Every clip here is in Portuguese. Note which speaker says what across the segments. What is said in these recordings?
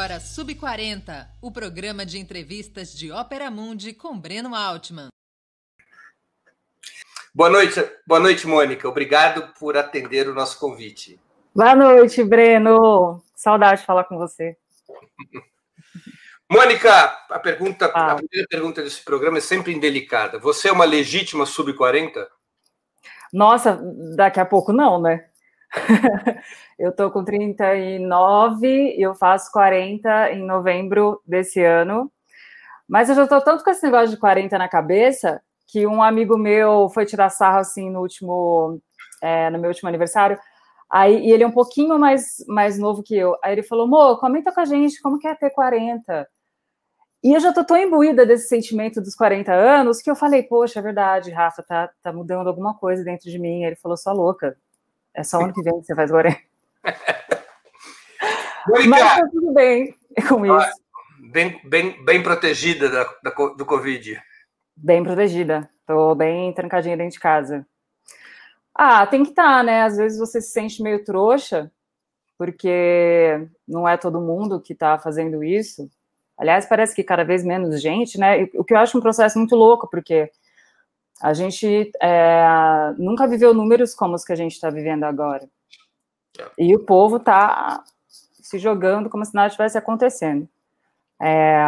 Speaker 1: agora Sub 40, o programa de entrevistas de Ópera Mundi com Breno Altman.
Speaker 2: Boa noite, boa noite, Mônica. Obrigado por atender o nosso convite.
Speaker 3: Boa noite, Breno. Saudade de falar com você.
Speaker 2: Mônica, a pergunta, ah. a primeira pergunta desse programa é sempre indelicada. Você é uma legítima sub-40?
Speaker 3: Nossa, daqui a pouco não, né? eu tô com 39 e eu faço 40 em novembro desse ano. Mas eu já tô tanto com esse negócio de 40 na cabeça que um amigo meu foi tirar sarro assim no último, é, no meu último aniversário. Aí, e ele é um pouquinho mais, mais novo que eu. Aí ele falou: Mo, comenta com a gente como que é ter 40. E eu já tô tão imbuída desse sentimento dos 40 anos que eu falei, poxa, é verdade, Rafa, tá, tá mudando alguma coisa dentro de mim. Aí ele falou, só louca. É só ano que vem que você faz 40. Mas tá tudo bem com isso.
Speaker 2: Bem, bem, bem protegida da, da, do Covid.
Speaker 3: Bem protegida. Tô bem trancadinha dentro de casa. Ah, tem que estar, tá, né? Às vezes você se sente meio trouxa, porque não é todo mundo que está fazendo isso. Aliás, parece que cada vez menos gente, né? O que eu acho um processo muito louco, porque a gente é, nunca viveu números como os que a gente está vivendo agora. É. E o povo está se jogando como se nada estivesse acontecendo. É,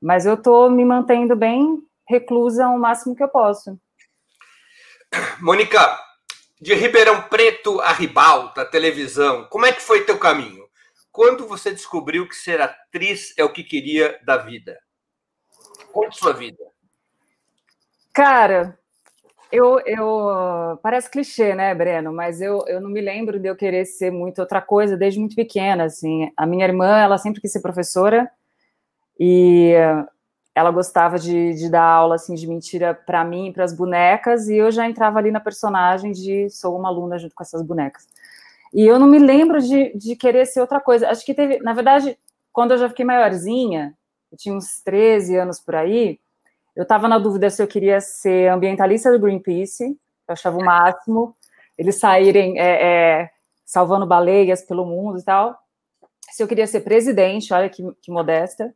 Speaker 3: mas eu estou me mantendo bem reclusa o máximo que eu posso.
Speaker 2: Mônica, de Ribeirão Preto a Ribalta, televisão, como é que foi teu caminho? Quando você descobriu que ser atriz é o que queria da vida? Conte sua vida.
Speaker 3: Cara, eu, eu parece clichê, né, Breno? Mas eu, eu não me lembro de eu querer ser muito outra coisa desde muito pequena. Assim, a minha irmã, ela sempre quis ser professora e ela gostava de, de dar aula assim de mentira para mim, para as bonecas, e eu já entrava ali na personagem de sou uma aluna junto com essas bonecas. E eu não me lembro de, de querer ser outra coisa. Acho que teve, na verdade, quando eu já fiquei maiorzinha, eu tinha uns 13 anos por aí, eu estava na dúvida se eu queria ser ambientalista do Greenpeace, eu achava o máximo, eles saírem é, é, salvando baleias pelo mundo e tal. Se eu queria ser presidente, olha que, que modesta.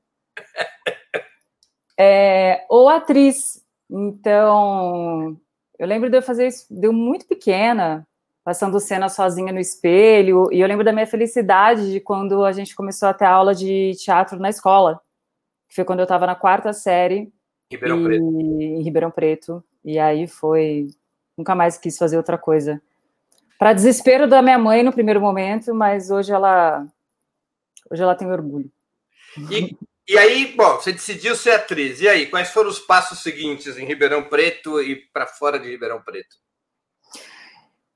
Speaker 3: É, ou atriz. Então, eu lembro de eu fazer isso, deu muito pequena, passando cena sozinha no espelho, e eu lembro da minha felicidade de quando a gente começou a ter aula de teatro na escola, que foi quando eu estava na quarta série,
Speaker 2: Ribeirão e, Preto.
Speaker 3: em Ribeirão Preto, e aí foi, nunca mais quis fazer outra coisa. Para desespero da minha mãe no primeiro momento, mas hoje ela, hoje ela tem orgulho.
Speaker 2: E, e aí, bom, você decidiu ser atriz, e aí, quais foram os passos seguintes em Ribeirão Preto e para fora de Ribeirão Preto?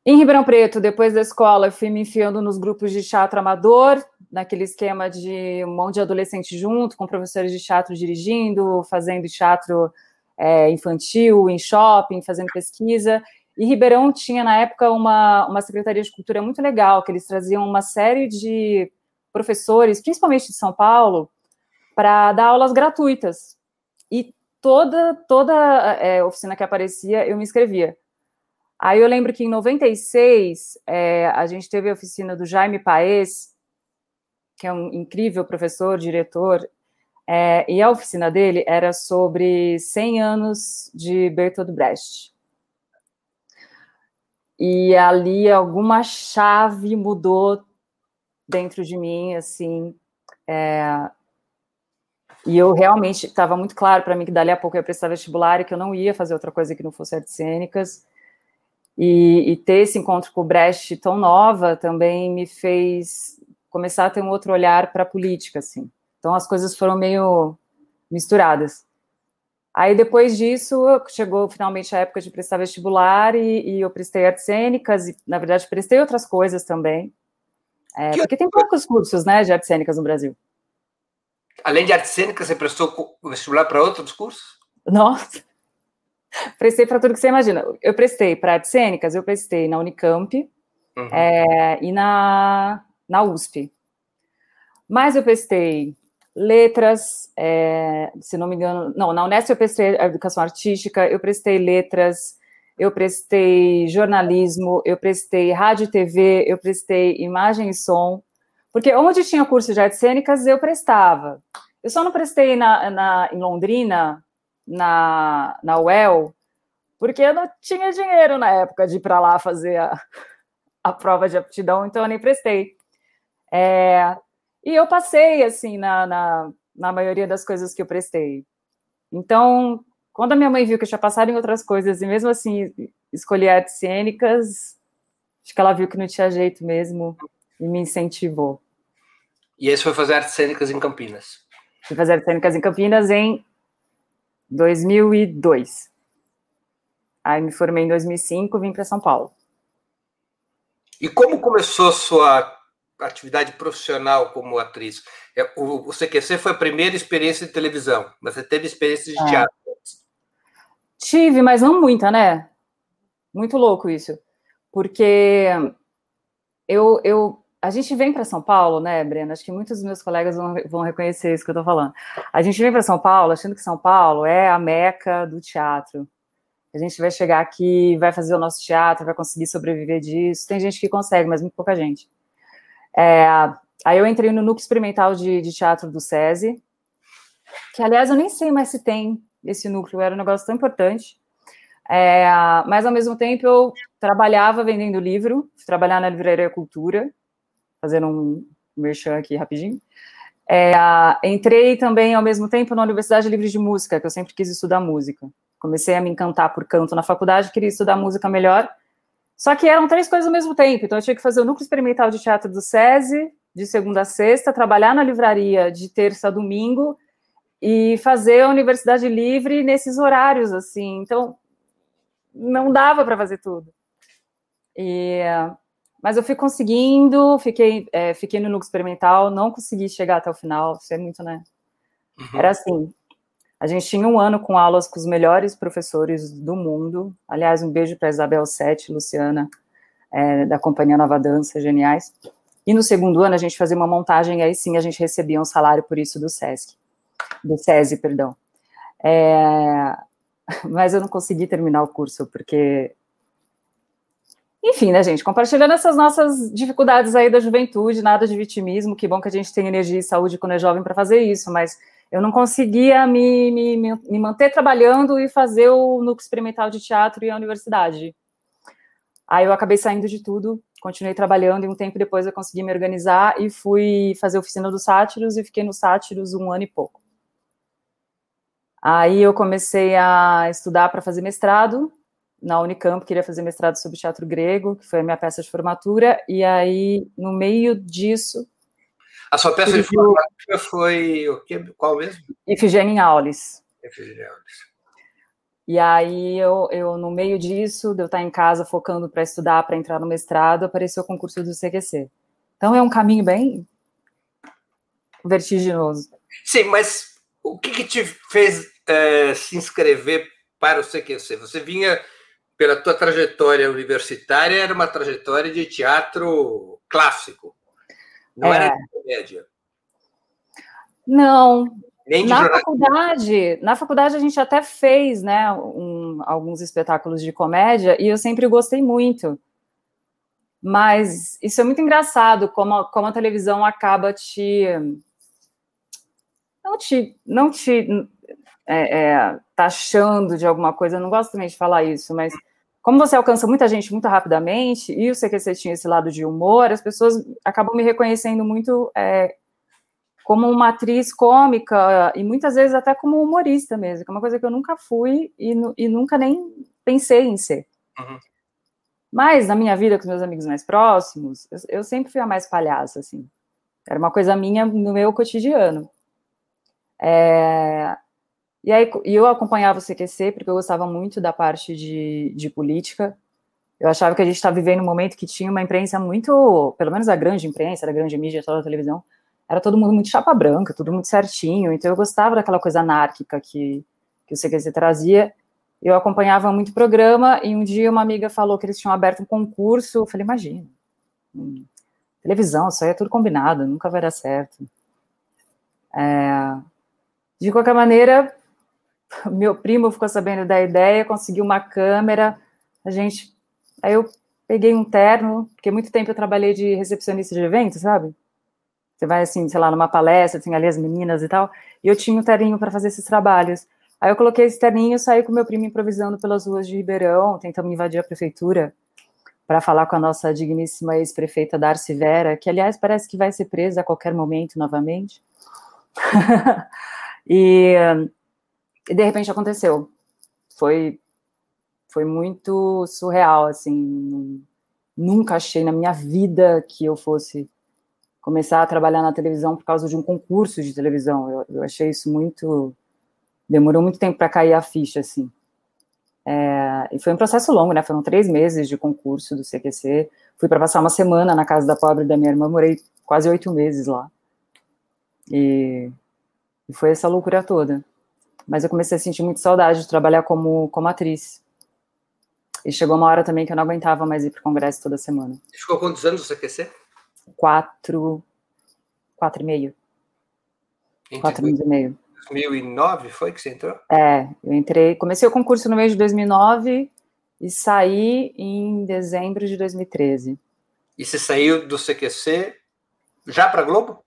Speaker 3: Em Ribeirão Preto, depois da escola, eu fui me enfiando nos grupos de teatro amador, naquele esquema de um monte de adolescente junto, com professores de teatro dirigindo, fazendo teatro é, infantil, em shopping, fazendo pesquisa. E Ribeirão tinha, na época, uma, uma secretaria de cultura muito legal, que eles traziam uma série de professores, principalmente de São Paulo, para dar aulas gratuitas. E toda, toda é, oficina que aparecia, eu me inscrevia. Aí eu lembro que em 96 é, a gente teve a oficina do Jaime Paes, que é um incrível professor, diretor, é, e a oficina dele era sobre 100 anos de Bertolt Brecht. E ali alguma chave mudou dentro de mim, assim, é, e eu realmente estava muito claro para mim que dali a pouco eu ia prestar vestibular e que eu não ia fazer outra coisa que não fosse artes cênicas. E, e, ter esse encontro com o Brecht tão nova também me fez começar a ter um outro olhar para a política, assim. Então as coisas foram meio misturadas. Aí depois disso chegou finalmente a época de prestar vestibular e, e eu prestei artes cênicas e na verdade prestei outras coisas também, é, porque tem poucos cursos, né, de artes cênicas no Brasil.
Speaker 2: Além de artes cênicas, você prestou vestibular para outros cursos?
Speaker 3: Nossa! Prestei para tudo que você imagina. Eu prestei para artes cênicas, eu prestei na Unicamp uhum. é, e na, na USP. Mas eu prestei letras, é, se não me engano, não, na Unesp eu prestei educação artística, eu prestei letras, eu prestei jornalismo, eu prestei rádio e TV, eu prestei imagem e som, Porque onde tinha curso de artes cênicas, eu prestava. Eu só não prestei na, na, em Londrina, na, na UEL, porque eu não tinha dinheiro na época de ir para lá fazer a, a prova de aptidão, então eu nem prestei. É, e eu passei, assim, na, na, na maioria das coisas que eu prestei. Então, quando a minha mãe viu que eu tinha passado em outras coisas, e mesmo assim escolhi artes cênicas, acho que ela viu que não tinha jeito mesmo e me incentivou.
Speaker 2: E esse foi fazer artes cênicas em Campinas?
Speaker 3: Fui fazer artes cênicas em Campinas em 2002. Aí me formei em 2005, vim para São Paulo.
Speaker 2: E como começou a sua atividade profissional como atriz? É, o, CQC foi a primeira experiência de televisão, mas você teve experiência de é. teatro?
Speaker 3: Tive, mas não muita, né? Muito louco isso. Porque eu, eu a gente vem para São Paulo, né, Brena? Acho que muitos dos meus colegas vão, vão reconhecer isso que eu estou falando. A gente vem para São Paulo achando que São Paulo é a meca do teatro. A gente vai chegar aqui, vai fazer o nosso teatro, vai conseguir sobreviver disso. Tem gente que consegue, mas muito pouca gente. É, aí eu entrei no núcleo experimental de, de, teatro do SESI, que aliás eu nem sei mais se tem esse núcleo, era um negócio tão importante. É, mas ao mesmo tempo eu trabalhava vendendo livro, trabalhar na livraria Cultura, fazendo um merchan aqui rapidinho. É, entrei também ao mesmo tempo na Universidade Livre de Música, que eu sempre quis estudar música. Comecei a me encantar por canto na faculdade, queria estudar música melhor. Só que eram três coisas ao mesmo tempo. Então eu tinha que fazer o núcleo experimental de teatro do SESI, de segunda a sexta, trabalhar na livraria de terça a domingo e fazer a Universidade Livre nesses horários, assim. Então, não dava para fazer tudo. E, mas eu fui conseguindo, fiquei, é, fiquei no núcleo experimental, não consegui chegar até o final, isso é muito, né? Uhum. Era assim, a gente tinha um ano com aulas com os melhores professores do mundo. Aliás, um beijo para Isabel Sete, Luciana, é, da Companhia Nova Dança, geniais. E no segundo ano a gente fazia uma montagem, aí sim a gente recebia um salário por isso do SESC, do SESI, perdão. É, mas eu não consegui terminar o curso, porque. Enfim, né, gente? Compartilhando essas nossas dificuldades aí da juventude, nada de vitimismo. Que bom que a gente tem energia e saúde quando é jovem para fazer isso, mas eu não conseguia me, me, me, manter trabalhando e fazer o núcleo experimental de teatro e a universidade. Aí eu acabei saindo de tudo, continuei trabalhando e um tempo depois eu consegui me organizar e fui fazer oficina dos sátiros e fiquei no sátiros um ano e pouco. Aí eu comecei a estudar para fazer mestrado na Unicamp, queria fazer mestrado sobre teatro grego, que foi a minha peça de formatura, e aí no meio disso
Speaker 2: a sua peça de formatura foi o quê? Qual mesmo?
Speaker 3: Ifigênia em Aulis. Ifigênia Aulis. E aí, eu, eu, no meio disso, de eu estar em casa focando para estudar, para entrar no mestrado, apareceu o concurso do CQC. Então, é um caminho bem vertiginoso.
Speaker 2: Sim, mas o que, que te fez é, se inscrever para o CQC? Você vinha, pela tua trajetória universitária, era uma trajetória de teatro clássico. Não é. era comédia.
Speaker 3: Não. Nem na faculdade, na faculdade a gente até fez, né, um, alguns espetáculos de comédia e eu sempre gostei muito. Mas isso é muito engraçado, como a, como a televisão acaba te não te não te é, é, taxando de alguma coisa. Eu não gosto também de falar isso, mas como você alcança muita gente muito rapidamente, e o CQC tinha esse lado de humor, as pessoas acabam me reconhecendo muito é, como uma atriz cômica, e muitas vezes até como humorista mesmo, que é uma coisa que eu nunca fui e, e nunca nem pensei em ser. Uhum. Mas na minha vida, com os meus amigos mais próximos, eu, eu sempre fui a mais palhaça, assim. Era uma coisa minha no meu cotidiano. É, e aí eu acompanhava o CQC porque eu gostava muito da parte de, de política. Eu achava que a gente estava vivendo um momento que tinha uma imprensa muito, pelo menos a grande imprensa, a grande mídia, toda a televisão, era todo mundo muito chapa branca, tudo muito certinho. Então eu gostava daquela coisa anárquica que, que o CQC trazia. Eu acompanhava muito programa e um dia uma amiga falou que eles tinham aberto um concurso. Eu falei, imagina, hum, televisão, isso aí é tudo combinado, nunca vai dar certo. É, de qualquer maneira, meu primo ficou sabendo da ideia, conseguiu uma câmera, a gente. Aí eu peguei um terno, porque muito tempo eu trabalhei de recepcionista de eventos, sabe? Você vai, assim, sei lá, numa palestra, tem ali as meninas e tal, e eu tinha um terninho para fazer esses trabalhos. Aí eu coloquei esse terninho, saí com meu primo improvisando pelas ruas de Ribeirão, tentando invadir a prefeitura para falar com a nossa digníssima ex-prefeita Darcy Vera, que aliás parece que vai ser presa a qualquer momento novamente. e, e, de repente aconteceu. Foi foi muito surreal, assim. Nunca achei na minha vida que eu fosse começar a trabalhar na televisão por causa de um concurso de televisão. Eu, eu achei isso muito demorou muito tempo para cair a ficha, assim. É, e foi um processo longo, né? Foram três meses de concurso do CQC. Fui para passar uma semana na casa da pobre da minha irmã, morei quase oito meses lá. E, e, foi essa loucura toda. Mas eu comecei a sentir muito saudade de trabalhar como, como atriz. E chegou uma hora também que eu não aguentava mais ir para o congresso toda semana.
Speaker 2: Você ficou quantos anos no CQC?
Speaker 3: Quatro, quatro e meio. Entre quatro anos e meio.
Speaker 2: 2009 foi que você entrou?
Speaker 3: É, eu entrei, comecei o concurso no mês de 2009 e saí em dezembro de 2013.
Speaker 2: E você saiu do CQC já para Globo?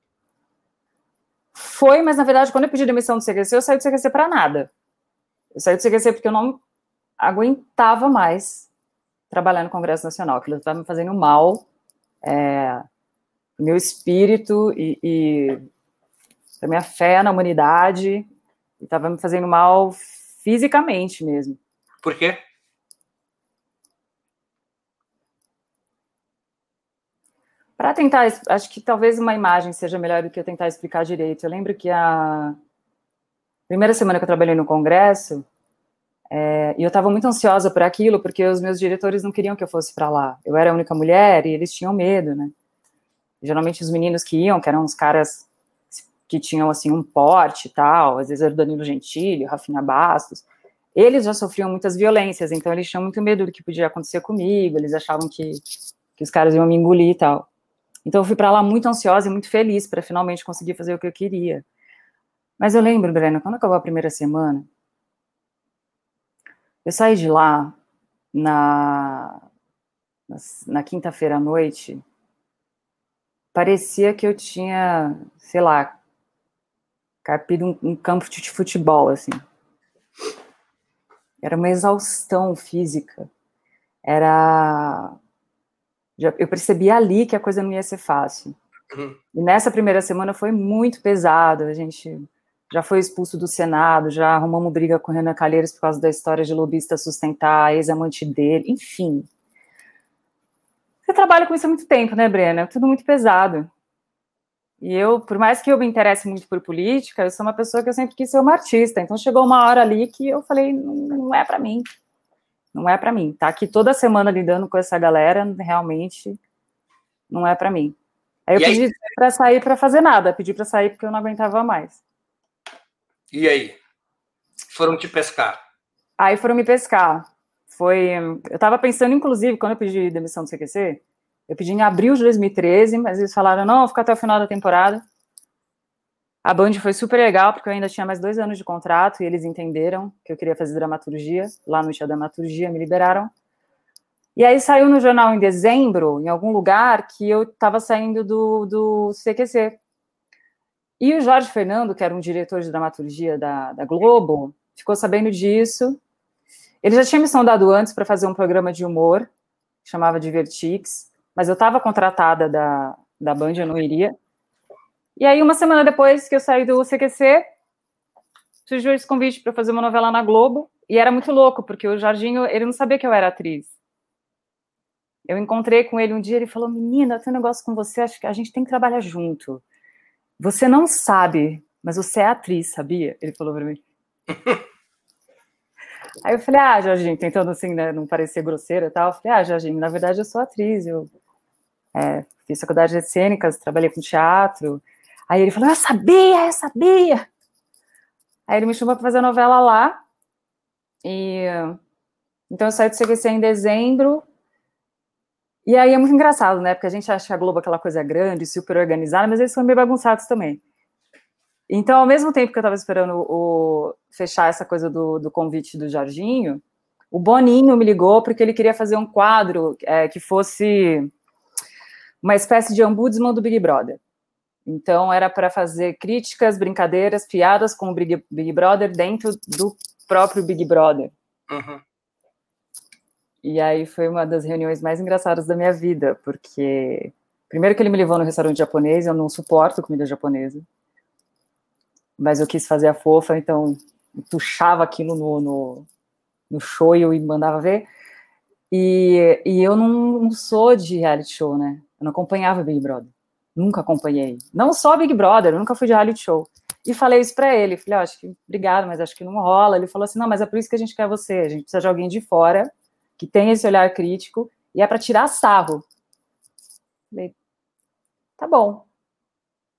Speaker 3: Foi, mas na verdade, quando eu pedi demissão do CQC, eu saí do CQC para nada. Eu saí do CQC porque eu não aguentava mais trabalhar no Congresso Nacional. Aquilo estava me fazendo mal. É, meu espírito e, e a minha fé na humanidade estava me fazendo mal fisicamente mesmo.
Speaker 2: Por quê?
Speaker 3: Para tentar, acho que talvez uma imagem seja melhor do que eu tentar explicar direito. Eu lembro que a primeira semana que eu trabalhei no Congresso, é, e eu estava muito ansiosa por aquilo, porque os meus diretores não queriam que eu fosse para lá. Eu era a única mulher e eles tinham medo, né? Geralmente os meninos que iam, que eram uns caras que tinham assim um porte e tal, às vezes era o Danilo Gentili, o Rafinha Bastos, eles já sofriam muitas violências, então eles tinham muito medo do que podia acontecer comigo, eles achavam que, que os caras iam me engolir e tal. Então eu fui para lá muito ansiosa e muito feliz para finalmente conseguir fazer o que eu queria. Mas eu lembro, Breno, quando acabou a primeira semana, eu saí de lá na, na, na quinta-feira à noite, parecia que eu tinha, sei lá, carpido um, um campo de futebol, assim. Era uma exaustão física. Era. Eu percebi ali que a coisa não ia ser fácil. Uhum. E nessa primeira semana foi muito pesado. A gente já foi expulso do Senado, já arrumamos briga com o Renan Calheiros por causa da história de lobista sustentar, ex-amante dele, enfim. Você trabalha com isso há muito tempo, né, Brena? É tudo muito pesado. E eu, por mais que eu me interesse muito por política, eu sou uma pessoa que eu sempre quis ser uma artista. Então chegou uma hora ali que eu falei, não, é para mim. Não é para mim. Tá aqui toda semana lidando com essa galera, realmente não é para mim. Aí eu e pedi para sair para fazer nada, pedi para sair porque eu não aguentava mais.
Speaker 2: E aí? Foram te pescar?
Speaker 3: Aí foram me pescar. Foi, eu estava pensando inclusive quando eu pedi demissão do CQC, eu pedi em abril de 2013, mas eles falaram, não, ficar até o final da temporada. A Band foi super legal, porque eu ainda tinha mais dois anos de contrato, e eles entenderam que eu queria fazer dramaturgia. Lá no Tia Dramaturgia, me liberaram. E aí saiu no jornal em dezembro, em algum lugar, que eu estava saindo do, do CQC. E o Jorge Fernando, que era um diretor de dramaturgia da, da Globo, ficou sabendo disso. Ele já tinha me sondado antes para fazer um programa de humor, chamava Divertix mas eu estava contratada da, da Band, eu não iria. E aí, uma semana depois que eu saí do CQC, surgiu esse convite para fazer uma novela na Globo, e era muito louco, porque o Jorginho, ele não sabia que eu era atriz. Eu encontrei com ele um dia, ele falou, menina, tem um negócio com você, acho que a gente tem que trabalhar junto. Você não sabe, mas você é atriz, sabia? Ele falou para mim. Aí eu falei, ah, Jorginho, tentando assim, né, não parecer grosseira e tal. Eu falei, ah, Jorginho, na verdade eu sou atriz, eu é, fiz faculdade de cênicas, trabalhei com teatro. Aí ele falou, eu sabia, eu sabia. Aí ele me chamou para fazer a novela lá. E então eu saí do CQC em dezembro. E aí é muito engraçado, né? Porque a gente acha a Globo é aquela coisa grande, super organizada, mas eles são meio bagunçados também. Então, ao mesmo tempo que eu estava esperando o, fechar essa coisa do, do, convite do Jorginho, o Boninho me ligou porque ele queria fazer um quadro é, que fosse uma espécie de ombudsman do Big Brother. Então era para fazer críticas, brincadeiras, piadas com o Big, Big Brother dentro do próprio Big Brother. Uhum. E aí foi uma das reuniões mais engraçadas da minha vida, porque primeiro que ele me levou no restaurante japonês, eu não suporto comida japonesa, mas eu quis fazer a fofa, então puxava aquilo no, no, no shoyu e mandava ver. E, e eu não, não sou de reality show, né? Eu não acompanhava Big Brother. Nunca acompanhei. Não só Big Brother, nunca fui de reality show. E falei isso para ele. Falei, oh, acho que, obrigado, mas acho que não rola. Ele falou assim: não, mas é por isso que a gente quer você. A gente precisa de alguém de fora que tem esse olhar crítico e é para tirar sarro. Falei, tá bom.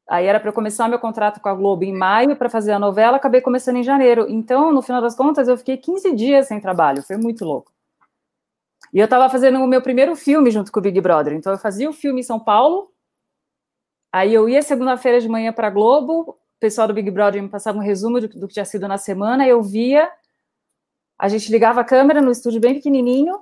Speaker 3: Aí era para eu começar meu contrato com a Globo em maio para fazer a novela, acabei começando em janeiro. Então, no final das contas, eu fiquei 15 dias sem trabalho, foi muito louco. E eu estava fazendo o meu primeiro filme junto com o Big Brother. Então, eu fazia o filme em São Paulo, aí eu ia segunda-feira de manhã para a Globo, o pessoal do Big Brother me passava um resumo do, do que tinha sido na semana, eu via, a gente ligava a câmera no estúdio bem pequenininho,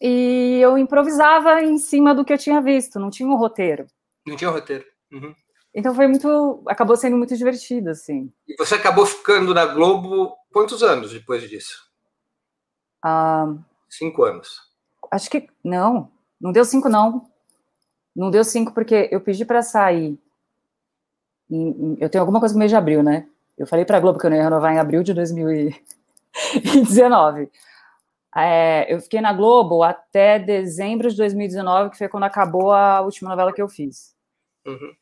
Speaker 3: e eu improvisava em cima do que eu tinha visto, não tinha um roteiro.
Speaker 2: Não tinha um roteiro. Uhum.
Speaker 3: Então foi muito. Acabou sendo muito divertido, assim.
Speaker 2: E você acabou ficando na Globo quantos anos depois disso?
Speaker 3: Ah,
Speaker 2: cinco anos.
Speaker 3: Acho que. Não, não deu cinco, não. Não deu cinco, porque eu pedi para sair. Eu tenho alguma coisa no mês de abril, né? Eu falei para a Globo que eu não ia renovar em abril de 2019. É, eu fiquei na Globo até dezembro de 2019, que foi quando acabou a última novela que eu fiz.
Speaker 2: Uhum.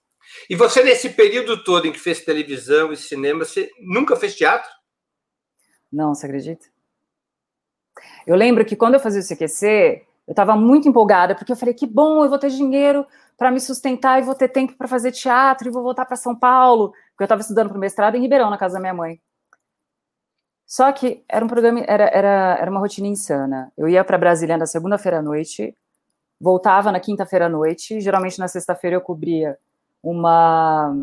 Speaker 2: E você, nesse período todo em que fez televisão e cinema, você nunca fez teatro?
Speaker 3: Não, você acredita? Eu lembro que quando eu fazia o CQC, eu estava muito empolgada, porque eu falei que bom, eu vou ter dinheiro para me sustentar e vou ter tempo para fazer teatro e vou voltar para São Paulo, porque eu estava estudando para o mestrado em Ribeirão, na casa da minha mãe. Só que era um programa, era, era, era uma rotina insana. Eu ia para Brasília na segunda-feira à noite, voltava na quinta-feira à noite, geralmente na sexta-feira eu cobria uma,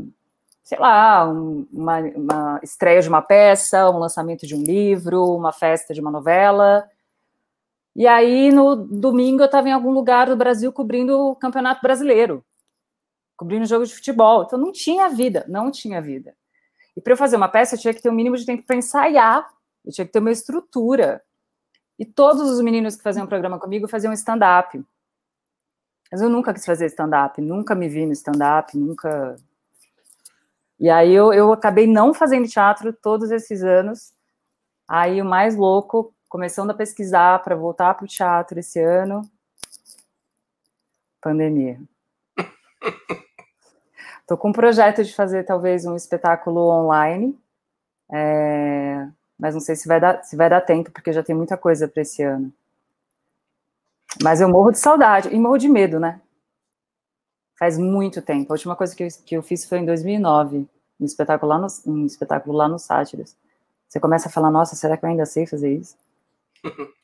Speaker 3: sei lá, um, uma, uma estreia de uma peça, um lançamento de um livro, uma festa de uma novela. E aí, no domingo, eu estava em algum lugar do Brasil cobrindo o Campeonato Brasileiro, cobrindo jogo de futebol. Então, não tinha vida, não tinha vida. E para eu fazer uma peça, eu tinha que ter um mínimo de tempo para ensaiar, eu tinha que ter uma estrutura. E todos os meninos que faziam o programa comigo faziam stand-up. Mas eu nunca quis fazer stand-up, nunca me vi no stand-up, nunca. E aí eu, eu acabei não fazendo teatro todos esses anos. Aí o mais louco, começando a pesquisar para voltar para o teatro esse ano, pandemia. Estou com um projeto de fazer talvez um espetáculo online, é, mas não sei se vai dar, se vai dar tempo, porque já tem muita coisa para esse ano. Mas eu morro de saudade e morro de medo, né? Faz muito tempo. A última coisa que eu, que eu fiz foi em 2009, um espetáculo lá no, um espetáculo lá no Sátiras. Você começa a falar, nossa, será que eu ainda sei fazer isso?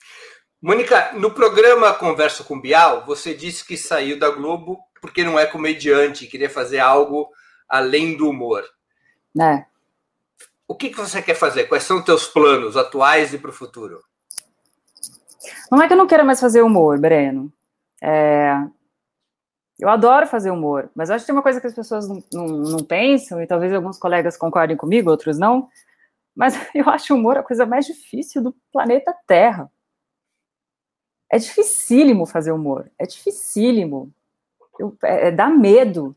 Speaker 2: Mônica, no programa Conversa com Bial, você disse que saiu da Globo porque não é comediante, queria fazer algo além do humor.
Speaker 3: É.
Speaker 2: O que, que você quer fazer? Quais são os teus planos atuais e para o futuro?
Speaker 3: Não é que eu não queira mais fazer humor, Breno. É... Eu adoro fazer humor, mas acho que tem uma coisa que as pessoas não, não, não, pensam, e talvez alguns colegas concordem comigo, outros não, mas eu acho o humor a coisa mais difícil do planeta Terra. É dificílimo fazer humor, é dificílimo. Eu, é, é, dá medo,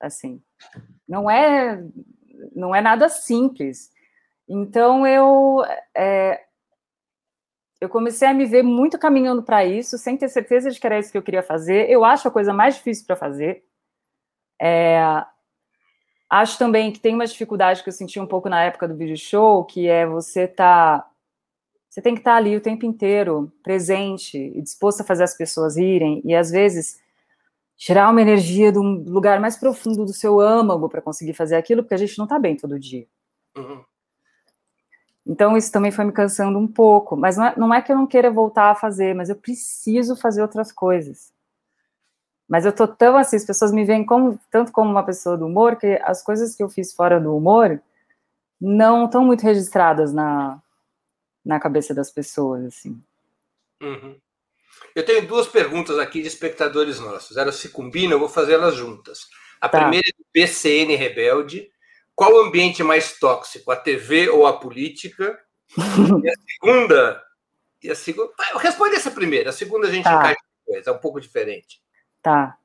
Speaker 3: assim. Não é, não é nada simples. Então eu é, eu comecei a me ver muito caminhando para isso, sem ter certeza de que era isso que eu queria fazer. Eu acho a coisa mais difícil para fazer. É, acho também que tem uma dificuldade que eu senti um pouco na época do vídeo show, que é você tá você tem que estar tá ali o tempo inteiro, presente e disposto a fazer as pessoas rirem e às vezes tirar uma energia do lugar mais profundo do seu âmago para conseguir fazer aquilo, porque a gente não está bem todo dia. Uhum. Então, isso também foi me cansando um pouco. Mas não é, não é que eu não queira voltar a fazer, mas eu preciso fazer outras coisas. Mas eu tô tão assim, as pessoas me veem como, tanto como uma pessoa do humor, que as coisas que eu fiz fora do humor não estão muito registradas na, na cabeça das pessoas, assim.
Speaker 2: Uhum. Eu tenho duas perguntas aqui de espectadores nossos. Elas se combinam, eu vou fazer elas juntas. A tá. primeira é do PCN Rebelde. Qual o ambiente mais tóxico, a TV ou a política? e a segunda. E a segunda. Responde essa primeira. A segunda a gente tá. encaixa depois, é um pouco diferente.
Speaker 3: Tá.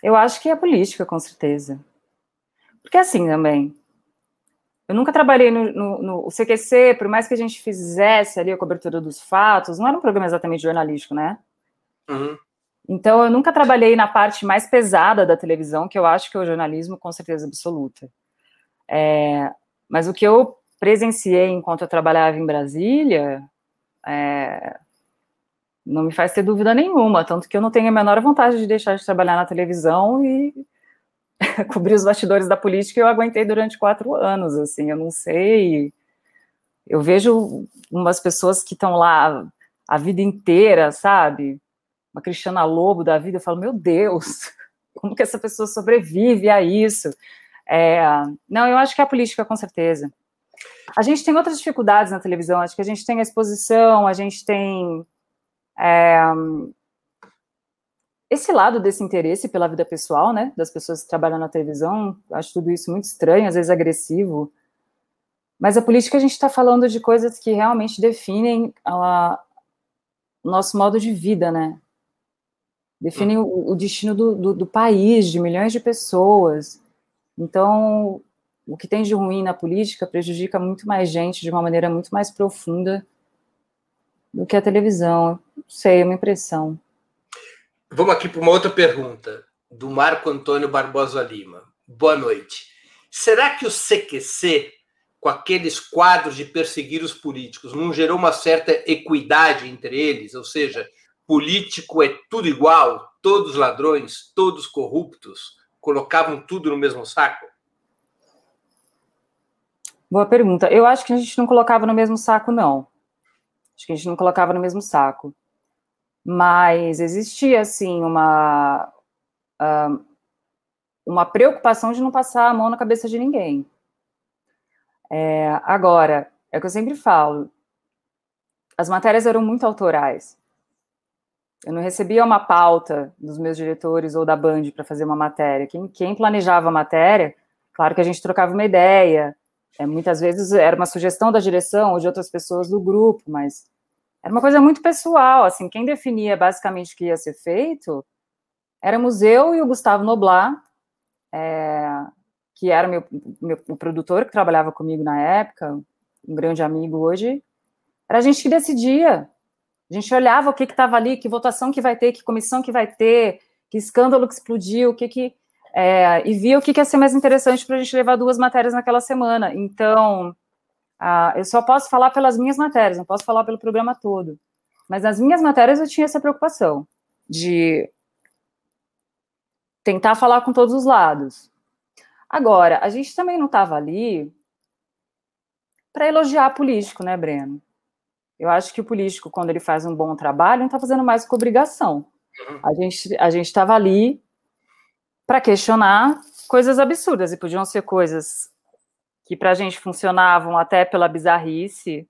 Speaker 3: Eu acho que é política, com certeza. Porque assim também. Eu nunca trabalhei no, no, no, CQC, por mais que a gente fizesse ali a cobertura dos fatos, não era um programa exatamente jornalístico, né? Uhum. Então, eu nunca trabalhei na parte mais pesada da televisão, que eu acho que é o jornalismo, com certeza absoluta. É, mas o que eu presenciei enquanto eu trabalhava em Brasília, é, não me faz ter dúvida nenhuma, tanto que eu não tenho a menor vontade de deixar de trabalhar na televisão e cobrir os bastidores da política eu aguentei durante quatro anos, assim, eu não sei. Eu vejo umas pessoas que estão lá a vida inteira, sabe? Uma Cristiana Lobo da vida, eu falo, meu Deus, como que essa pessoa sobrevive a isso? É, não, eu acho que é a política, com certeza. A gente tem outras dificuldades na televisão, acho que a gente tem a exposição, a gente tem é, esse lado desse interesse pela vida pessoal, né, das pessoas que trabalham na televisão, acho tudo isso muito estranho, às vezes agressivo. Mas a política a gente está falando de coisas que realmente definem o nosso modo de vida, né? Definem o, o destino do, do, do, país, de milhões de pessoas. Então, o que tem de ruim na política prejudica muito mais gente de uma maneira muito mais profunda do que a televisão. Não sei, é uma impressão.
Speaker 2: Vamos aqui para uma outra pergunta, do Marco Antônio Barbosa Lima. Boa noite. Será que o CQC, com aqueles quadros de perseguir os políticos, não gerou uma certa equidade entre eles? Ou seja, político é tudo igual, todos ladrões, todos corruptos, colocavam tudo no mesmo saco?
Speaker 3: Boa pergunta. Eu acho que a gente não colocava no mesmo saco, não. Acho que a gente não colocava no mesmo saco mas existia assim uma uma preocupação de não passar a mão na cabeça de ninguém. É, agora, é o que eu sempre falo, as matérias eram muito autorais. Eu não recebia uma pauta dos meus diretores ou da Band para fazer uma matéria. Quem, quem, planejava a matéria, claro que a gente trocava uma ideia. É, muitas vezes era uma sugestão da direção ou de outras pessoas do grupo, mas era uma coisa muito pessoal, assim, quem definia basicamente o que ia ser feito éramos eu e o Gustavo Noblar, é, que era meu, meu o produtor que trabalhava comigo na época, um grande amigo hoje, era a gente que decidia. A gente olhava o que estava ali, que votação que vai ter, que comissão que vai ter, que escândalo que explodiu, o que que é, e via o que, que ia ser mais interessante para a gente levar duas matérias naquela semana. Então, ah, eu só posso falar pelas minhas matérias, não posso falar pelo programa todo. Mas nas minhas matérias eu tinha essa preocupação de tentar falar com todos os lados. Agora, a gente também não estava ali para elogiar político, né, Breno? Eu acho que o político, quando ele faz um bom trabalho, não está fazendo mais com obrigação. Uhum. A gente a estava ali para questionar coisas absurdas, e podiam ser coisas que para a gente funcionavam até pela bizarrice,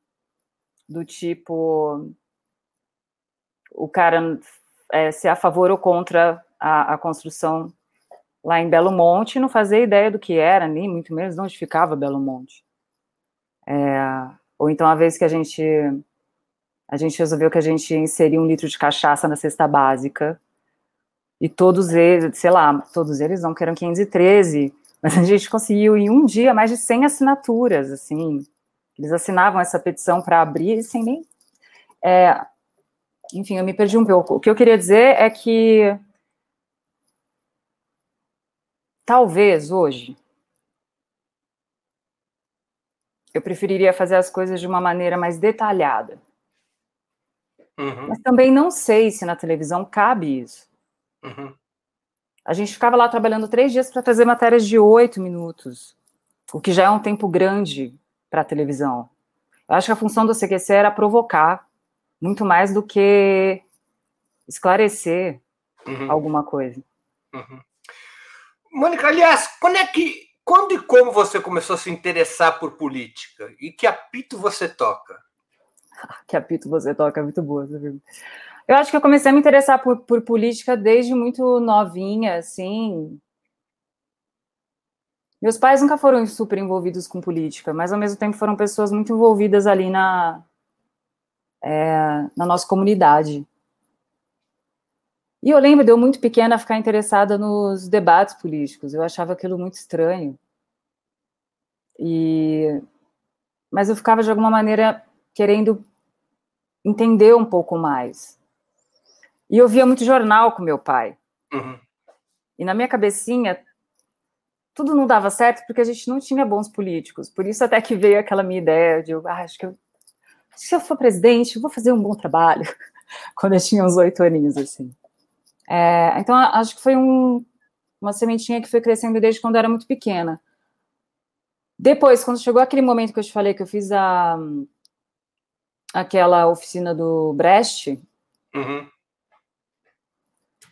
Speaker 3: do tipo o cara é, ser a favor ou contra a, a, construção lá em Belo Monte, não fazia ideia do que era, nem muito menos de onde ficava Belo Monte. É, ou então a vez que a gente a gente resolveu que a gente ia inserir um litro de cachaça na cesta básica e todos eles, sei lá, todos eles não, que eram 513, mas a gente conseguiu em um dia mais de 100 assinaturas, assim. Eles assinavam essa petição para abrir sem nem. É, enfim, eu me perdi um pouco. O que eu queria dizer é que talvez hoje eu preferiria fazer as coisas de uma maneira mais detalhada. Uhum. Mas também não sei se na televisão cabe isso. Uhum. A gente ficava lá trabalhando três dias para fazer matérias de oito minutos, o que já é um tempo grande para a televisão. Eu acho que a função do CQC era provocar, muito mais do que esclarecer uhum. alguma coisa. Uhum.
Speaker 2: Mônica, aliás, quando é que, quando e como você começou a se interessar por política? E que apito você toca?
Speaker 3: que apito você toca, é muito boa. Viu? Eu acho que eu comecei a me interessar por, por política desde muito novinha, assim. Meus pais nunca foram super envolvidos com política, mas ao mesmo tempo foram pessoas muito envolvidas ali na, é, na nossa comunidade. E eu lembro de eu muito pequena ficar interessada nos debates políticos. Eu achava aquilo muito estranho. E mas eu ficava de alguma maneira querendo entender um pouco mais. E eu via muito jornal com meu pai. Uhum. E na minha cabecinha tudo não dava certo porque a gente não tinha bons políticos. Por isso até que veio aquela minha ideia de, ah, acho que eu, se eu for presidente, eu vou fazer um bom trabalho. Quando eu tinha uns oito aninhos, assim. É, então, acho que foi um, uma sementinha que foi crescendo desde quando eu era muito pequena. Depois, quando chegou aquele momento que eu te falei que eu fiz a, aquela oficina do Brecht, uhum.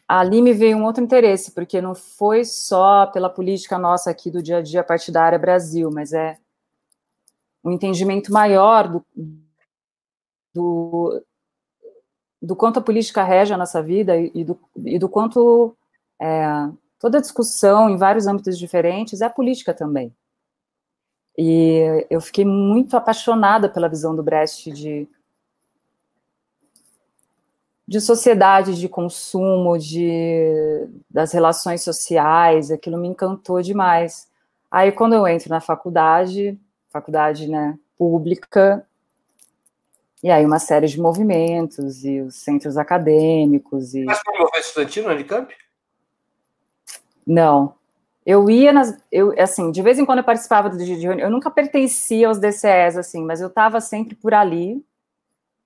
Speaker 3: Ali me veio um outro interesse, porque não foi só pela política nossa aqui do dia a dia partidária Brasil, mas é um entendimento maior do, do, do quanto a política rege a nossa vida e do, e do quanto é, toda discussão em vários âmbitos diferentes é política também. E eu fiquei muito apaixonada pela visão do Brecht de, de sociedade, de consumo, de, das relações sociais, aquilo me encantou demais. Aí, quando eu entro na faculdade, faculdade né, pública, e aí uma série de movimentos e os centros acadêmicos. E...
Speaker 2: Mas foi movimento estudantil no Unicamp?
Speaker 3: Não, eu ia nas. Eu, assim, de vez em quando eu participava do de. Eu nunca pertencia aos DCEs, assim, mas eu estava sempre por ali.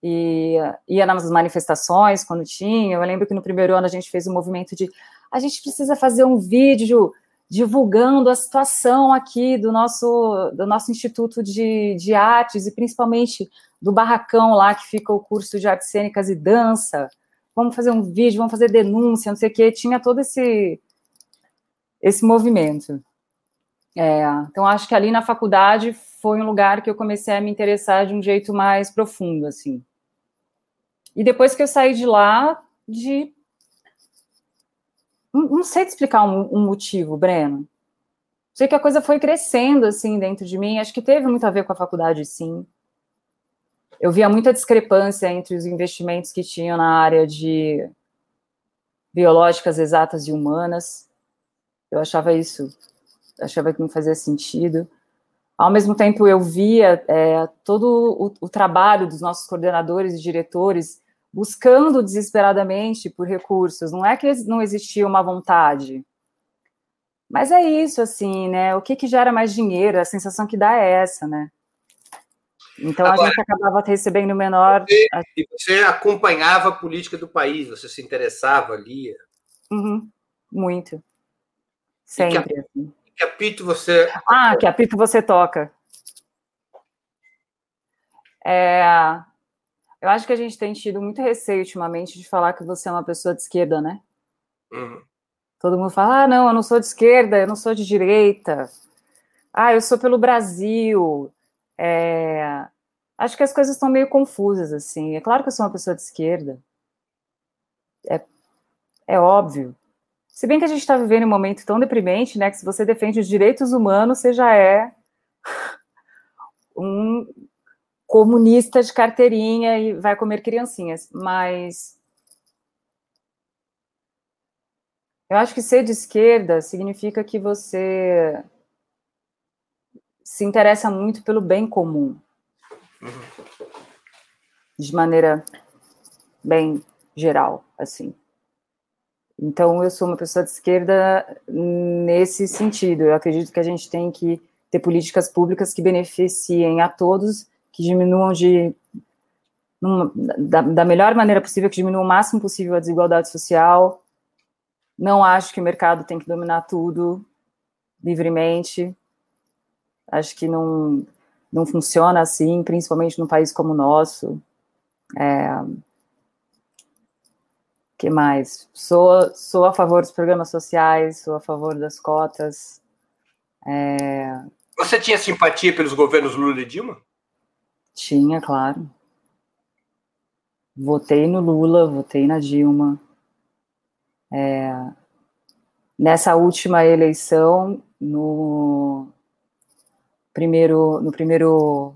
Speaker 3: E ia nas manifestações quando tinha. Eu lembro que no primeiro ano a gente fez um movimento de a gente precisa fazer um vídeo divulgando a situação aqui do nosso, do nosso Instituto de, de Artes e principalmente do barracão lá que fica o curso de artes cênicas e dança. Vamos fazer um vídeo, vamos fazer denúncia, não sei o quê. Tinha todo esse esse movimento. É, então, acho que ali na faculdade foi um lugar que eu comecei a me interessar de um jeito mais profundo, assim. E depois que eu saí de lá, de... Não, não sei te explicar um, um, motivo, Breno. Sei que a coisa foi crescendo, assim, dentro de mim. Acho que teve muito a ver com a faculdade, sim. Eu via muita discrepância entre os investimentos que tinham na área de biológicas exatas e humanas eu achava isso, achava que não fazia sentido. Ao mesmo tempo, eu via é, todo o, o trabalho dos nossos coordenadores e diretores buscando desesperadamente por recursos. Não é que não existia uma vontade, mas é isso, assim, né? O que, que gera mais dinheiro? A sensação que dá é essa, né? Então Agora, a gente acabava recebendo menor.
Speaker 2: Você, e você acompanhava a política do país, você se interessava, lia.
Speaker 3: Uhum, muito. Sempre.
Speaker 2: Que, assim. que apito você.
Speaker 3: Ah, que apito você toca. É, eu acho que a gente tem tido muito receio ultimamente de falar que você é uma pessoa de esquerda, né? Uhum. Todo mundo fala: ah, não, eu não sou de esquerda, eu não sou de direita. Ah, eu sou pelo Brasil. É, acho que as coisas estão meio confusas, assim. É claro que eu sou uma pessoa de esquerda. É, é óbvio. Se bem que a gente está vivendo um momento tão deprimente, né, que se você defende os direitos humanos, você já é um comunista de carteirinha e vai comer criancinhas. Mas eu acho que ser de esquerda significa que você se interessa muito pelo bem comum. De maneira bem geral, assim. Então, eu sou uma pessoa de esquerda nesse sentido. Eu acredito que a gente tem que ter políticas públicas que beneficiem a todos, que diminuam de. Numa, da, da melhor maneira possível, que diminuam o máximo possível a desigualdade social. Não acho que o mercado tem que dominar tudo livremente. Acho que não, não funciona assim, principalmente num país como o nosso. É, que mais? Sou, sou a favor dos programas sociais, sou a favor das cotas. É...
Speaker 2: Você tinha simpatia pelos governos Lula e Dilma?
Speaker 3: Tinha, claro. Votei no Lula, votei na Dilma. É... nessa última eleição, no primeiro, no primeiro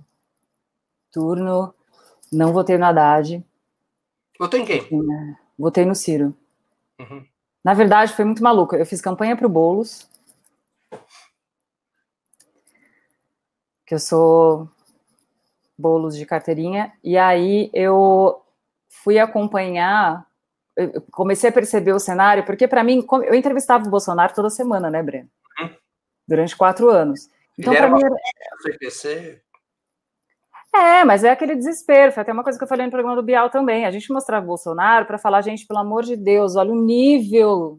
Speaker 3: turno, não votei no Haddad.
Speaker 2: Votou em quem?
Speaker 3: Votei no Ciro. Uhum. Na verdade, foi muito maluco. Eu fiz campanha para o Boulos, que eu sou Boulos de carteirinha, e aí eu fui acompanhar, eu comecei a perceber o cenário, porque para mim, eu entrevistava o Bolsonaro toda semana, né, Breno? Uhum. Durante quatro anos.
Speaker 2: Então, para mim. Era...
Speaker 3: É, mas é aquele desespero. Foi até uma coisa que eu falei no programa do Bial também. A gente mostrava o Bolsonaro para falar, gente, pelo amor de Deus, olha o nível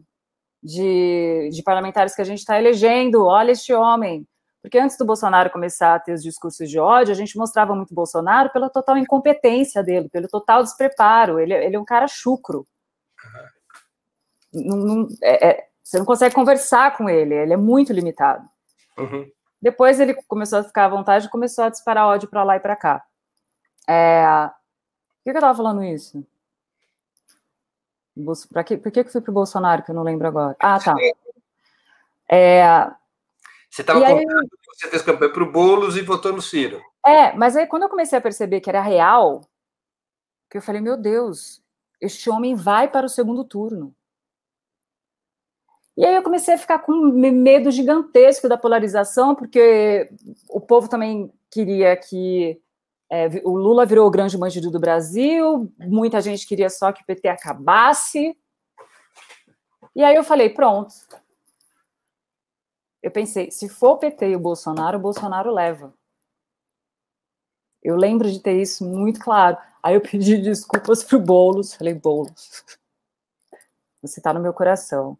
Speaker 3: de, de parlamentares que a gente está elegendo, olha este homem. Porque antes do Bolsonaro começar a ter os discursos de ódio, a gente mostrava muito Bolsonaro pela total incompetência dele, pelo total despreparo. Ele, ele é um cara chucro. Não, não, é, é, você não consegue conversar com ele, ele é muito limitado. Uhum. Depois ele começou a ficar à vontade e começou a disparar ódio para lá e para cá. É... Por que, eu estava falando isso? Pra que, por que, que eu fui para o Bolsonaro, que eu não lembro agora? Ah, tá.
Speaker 2: É... Você estava contando aí... que você fez campanha para o Boulos e votou no Ciro.
Speaker 3: É, mas aí quando eu comecei a perceber que era real, que eu falei, meu Deus, este homem vai para o segundo turno. E aí eu comecei a ficar com medo gigantesco da polarização, porque o povo também queria que é, o Lula virou o grande bandido do Brasil, muita gente queria só que o PT acabasse. E aí eu falei, pronto. Eu pensei, se for o PT e o Bolsonaro, o Bolsonaro leva. Eu lembro de ter isso muito claro. Aí eu pedi desculpas pro Boulos, falei, Boulos, você está no meu coração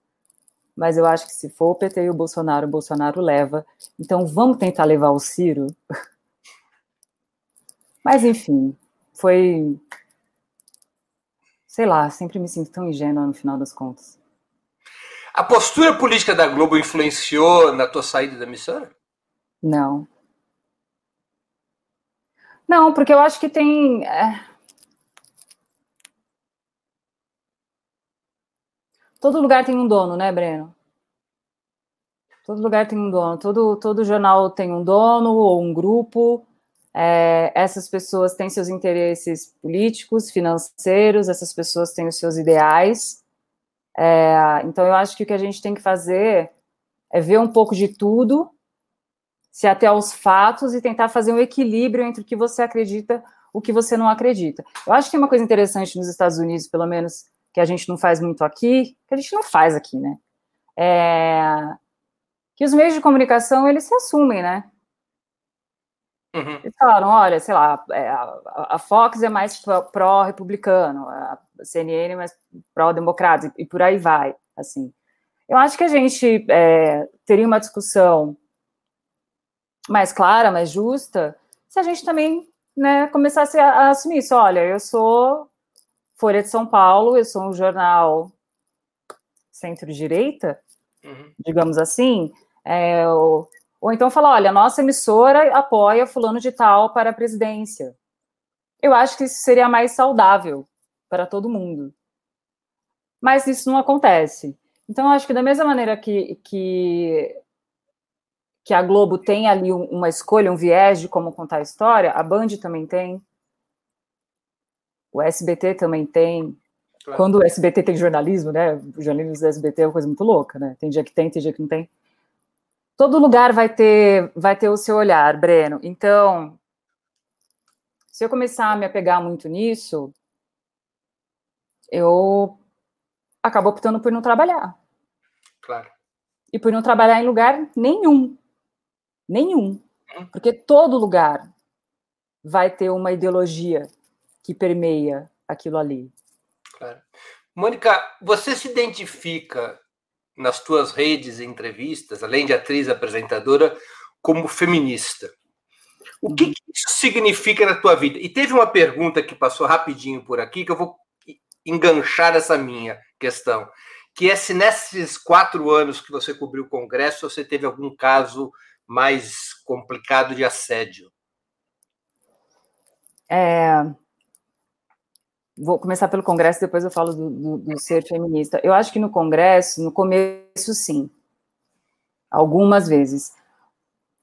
Speaker 3: mas eu acho que se for o PT e o Bolsonaro, o Bolsonaro leva. Então vamos tentar levar o Ciro. Mas enfim, foi. Sei lá, sempre me sinto tão ingênua no final das contas.
Speaker 2: A postura política da Globo influenciou na tua saída da emissora?
Speaker 3: Não. Não, porque eu acho que tem. É... Todo lugar tem um dono, né, Breno? Todo lugar tem um dono. Todo, todo jornal tem um dono ou um grupo. É, essas pessoas têm seus interesses políticos, financeiros, essas pessoas têm os seus ideais. É, então, eu acho que o que a gente tem que fazer é ver um pouco de tudo, se até aos fatos e tentar fazer um equilíbrio entre o que você acredita o que você não acredita. Eu acho que tem uma coisa interessante nos Estados Unidos, pelo menos, que a gente não faz muito aqui, que a gente não faz aqui, né? É, que os meios de comunicação, eles se assumem, né? Uhum. Eles falaram, olha, sei lá, é, a, Fox é mais pró-republicano, a CNN mais pró-democrata, e por aí vai, assim. Eu acho que a gente é, teria uma discussão mais clara, mais justa, se a gente também né, começasse a, a assumir isso. Olha, eu sou Folha de São Paulo, eu sou um jornal centro-direita, uhum. digamos assim, é, ou, ou, então falar, olha, nossa emissora apoia fulano de tal para a presidência. Eu acho que isso seria mais saudável para todo mundo. Mas isso não acontece. Então, acho que da mesma maneira que, que, que a Globo tem ali uma escolha, um viés de como contar a história, a Band também tem, o SBT também tem. Claro. Quando o SBT tem jornalismo, né? O jornalismo do SBT é uma coisa muito louca, né? Tem dia que tem, tem dia que não tem. Todo lugar vai ter, vai ter o seu olhar, Breno. Então, se eu começar a me apegar muito nisso, eu acabo optando por não trabalhar.
Speaker 2: Claro.
Speaker 3: E por não trabalhar em lugar nenhum. Nenhum. Hum. Porque todo lugar vai ter uma ideologia que permeia aquilo ali.
Speaker 2: Claro. Mônica, você se identifica nas tuas redes e entrevistas, além de atriz apresentadora, como feminista. O que, que, isso significa na tua vida? E teve uma pergunta que passou rapidinho por aqui, que eu vou enganchar essa minha questão, que é se nesses quatro anos que você cobriu o Congresso, você teve algum caso mais complicado de assédio?
Speaker 3: É, vou começar pelo Congresso, depois eu falo do, do, do, ser feminista. Eu acho que no Congresso, no começo, sim. Algumas vezes.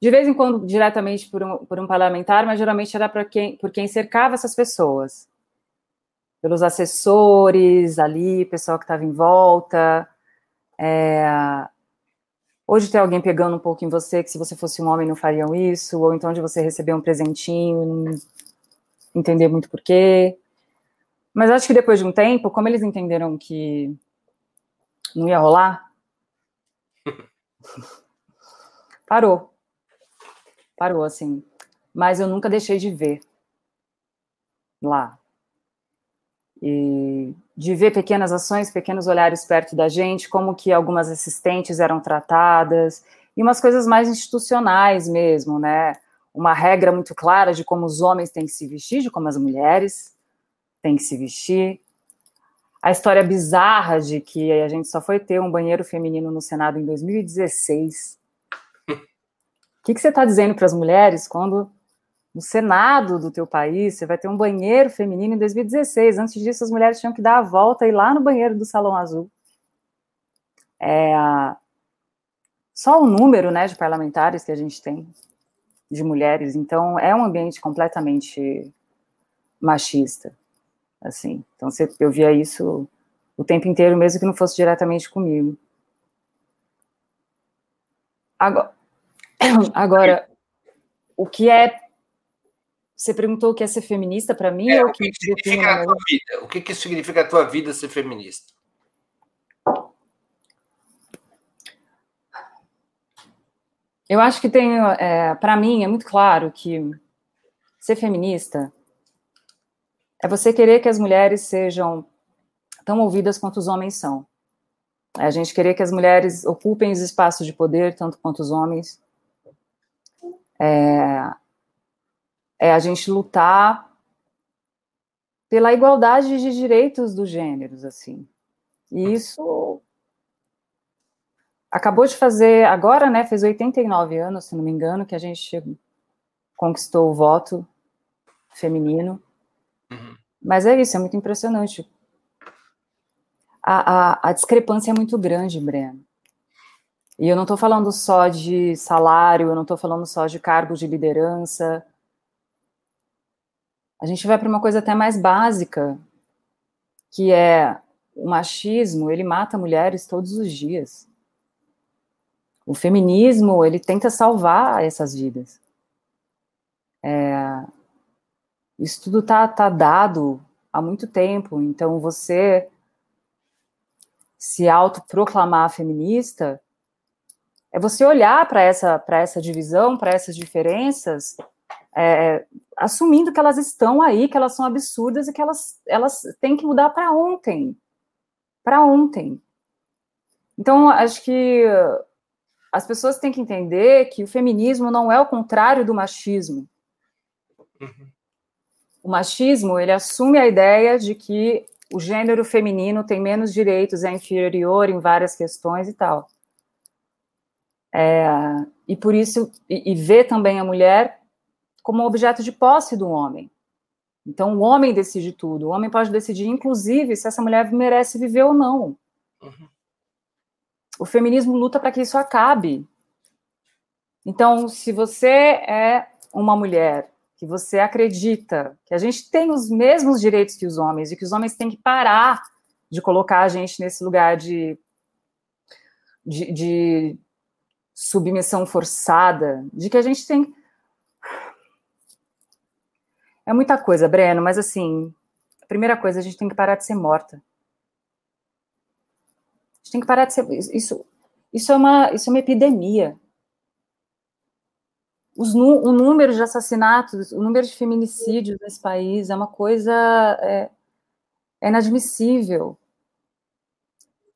Speaker 3: De vez em quando, diretamente por um, por um parlamentar, mas geralmente era quem, por quem cercava essas pessoas. Pelos assessores ali, pessoal que estava em volta. É... Hoje tem alguém pegando um pouco em você, que se você fosse um homem não fariam isso, ou então de você receber um presentinho, não entender muito porquê. Mas acho que depois de um tempo, como eles entenderam que não ia rolar, parou. Parou, assim. Mas eu nunca deixei de ver lá. E de ver pequenas ações, pequenos olhares perto da gente, como que algumas assistentes eram tratadas, e umas coisas mais institucionais mesmo, né? Uma regra muito clara de como os homens têm que se vestir, de como as mulheres, tem que se vestir. A história bizarra de que a gente só foi ter um banheiro feminino no Senado em 2016. O que, que você está dizendo para as mulheres quando no Senado do teu país você vai ter um banheiro feminino em 2016? Antes disso, as mulheres tinham que dar a volta e ir lá no banheiro do Salão Azul. É, só o número né, de parlamentares que a gente tem de mulheres, então é um ambiente completamente machista assim. Então eu via isso o tempo inteiro, mesmo que não fosse diretamente comigo. Agora, agora o que é você perguntou o que é ser feminista para mim?
Speaker 2: É, ou o que, que significa a tua vida? O que, que significa a tua vida ser feminista?
Speaker 3: Eu acho que tem, é, para mim, é muito claro que ser feminista é você querer que as mulheres sejam tão ouvidas quanto os homens são. É a gente querer que as mulheres ocupem os espaços de poder tanto quanto os homens. É, é a gente lutar pela igualdade de direitos dos gêneros, assim. E isso acabou de fazer, agora, né, fez 89 anos, se não me engano, que a gente conquistou o voto feminino. Uhum. Mas é isso, é muito impressionante. A, a, a discrepância é muito grande, Breno. E eu não estou falando só de salário, eu não estou falando só de cargos de liderança. A gente vai para uma coisa até mais básica, que é o machismo, ele mata mulheres todos os dias. O feminismo, ele tenta salvar essas vidas. É, isso tudo tá, tá dado há muito tempo. Então, você se autoproclamar feminista é você olhar para essa, essa divisão, para essas diferenças, é, assumindo que elas estão aí, que elas são absurdas e que elas, elas têm que mudar para ontem. Para ontem. Então, acho que as pessoas têm que entender que o feminismo não é o contrário do machismo. Uhum. O machismo, ele assume a ideia de que o gênero feminino tem menos direitos, é inferior em várias questões e tal. É, e por isso, e, e vê também a mulher como objeto de posse do homem. Então, o homem decide tudo. O homem pode decidir, inclusive, se essa mulher merece viver ou não. Uhum. O feminismo luta para que isso acabe. Então, se você é uma mulher que você acredita que a gente tem os mesmos direitos que os homens e que os homens têm que parar de colocar a gente nesse lugar de, de, de submissão forçada, de que a gente tem. É muita coisa, Breno, mas assim, a primeira coisa, a gente tem que parar de ser morta. A gente tem que parar de ser. Isso, isso, é, uma, isso é uma epidemia os, o número de assassinatos, o número de feminicídios nesse país é uma coisa é, é inadmissível.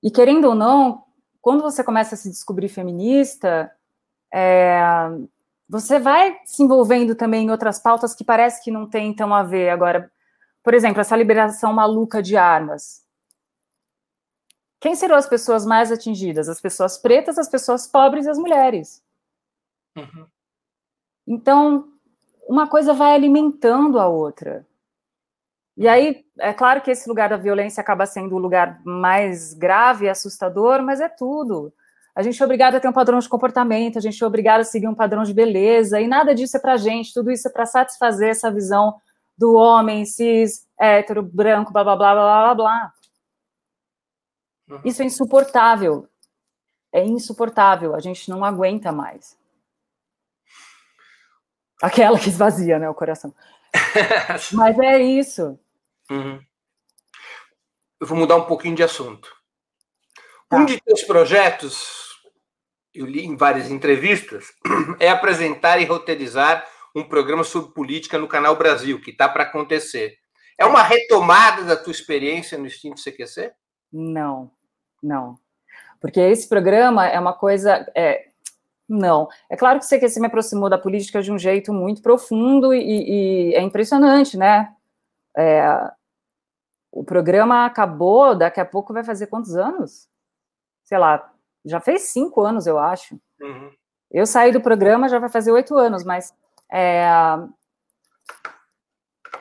Speaker 3: E querendo ou não, quando você começa a se descobrir feminista, é, você vai se envolvendo também em outras pautas que parece que não tem tão a ver. Agora, por exemplo, essa liberação maluca de armas. Quem serão as pessoas mais atingidas? As pessoas pretas, as pessoas pobres e as mulheres. Uhum. Então, uma coisa vai alimentando a outra. E aí, é claro que esse lugar da violência acaba sendo o lugar mais grave e assustador, mas é tudo. A gente é obrigado a ter um padrão de comportamento, a gente é obrigado a seguir um padrão de beleza, e nada disso é pra gente, tudo isso é para satisfazer essa visão do homem cis, hétero, branco, blá blá blá blá blá blá. Uhum. Isso é insuportável. É insuportável, a gente não aguenta mais. Aquela que esvazia, né, o coração. Mas é isso.
Speaker 2: Uhum. Eu vou mudar um pouquinho de assunto. Tá. Um de teus projetos, eu li em várias entrevistas, é apresentar e roteirizar um programa sobre política no Canal Brasil, que está para acontecer. É uma retomada da tua experiência no Instinto CQC?
Speaker 3: Não, não. Porque esse programa é uma coisa. É, não. É claro que o CQC me aproximou da política de um jeito muito profundo e, e é impressionante, né? É, o programa acabou, daqui a pouco vai fazer quantos anos? Sei lá, já fez cinco anos, eu acho. Uhum. Eu saí do programa já vai fazer oito anos, mas é,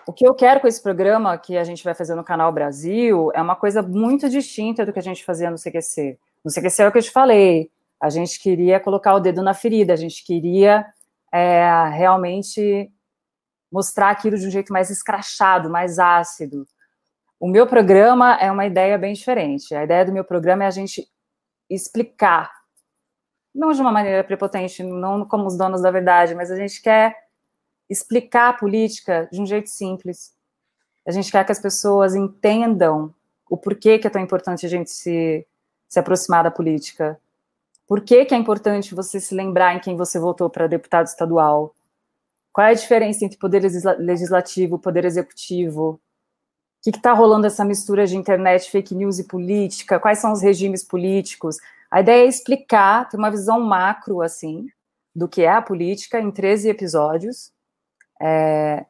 Speaker 3: o que eu quero com esse programa que a gente vai fazer no Canal Brasil é uma coisa muito distinta do que a gente fazia no CQC. No CQC é o que eu te falei, a gente queria colocar o dedo na ferida, a gente queria é, realmente mostrar aquilo de um jeito mais escrachado, mais ácido. O meu programa é uma ideia bem diferente. A ideia do meu programa é a gente explicar, não de uma maneira prepotente, não como os donos da verdade, mas a gente quer explicar a política de um jeito simples. A gente quer que as pessoas entendam o porquê que é tão importante a gente se, se aproximar da política, por que, que é importante você se lembrar em quem você votou para deputado estadual? Qual é a diferença entre poder legislativo, poder executivo? O que está rolando essa mistura de internet, fake news e política? Quais são os regimes políticos? A ideia é explicar, ter uma visão macro, assim, do que é a política em 13 episódios, é,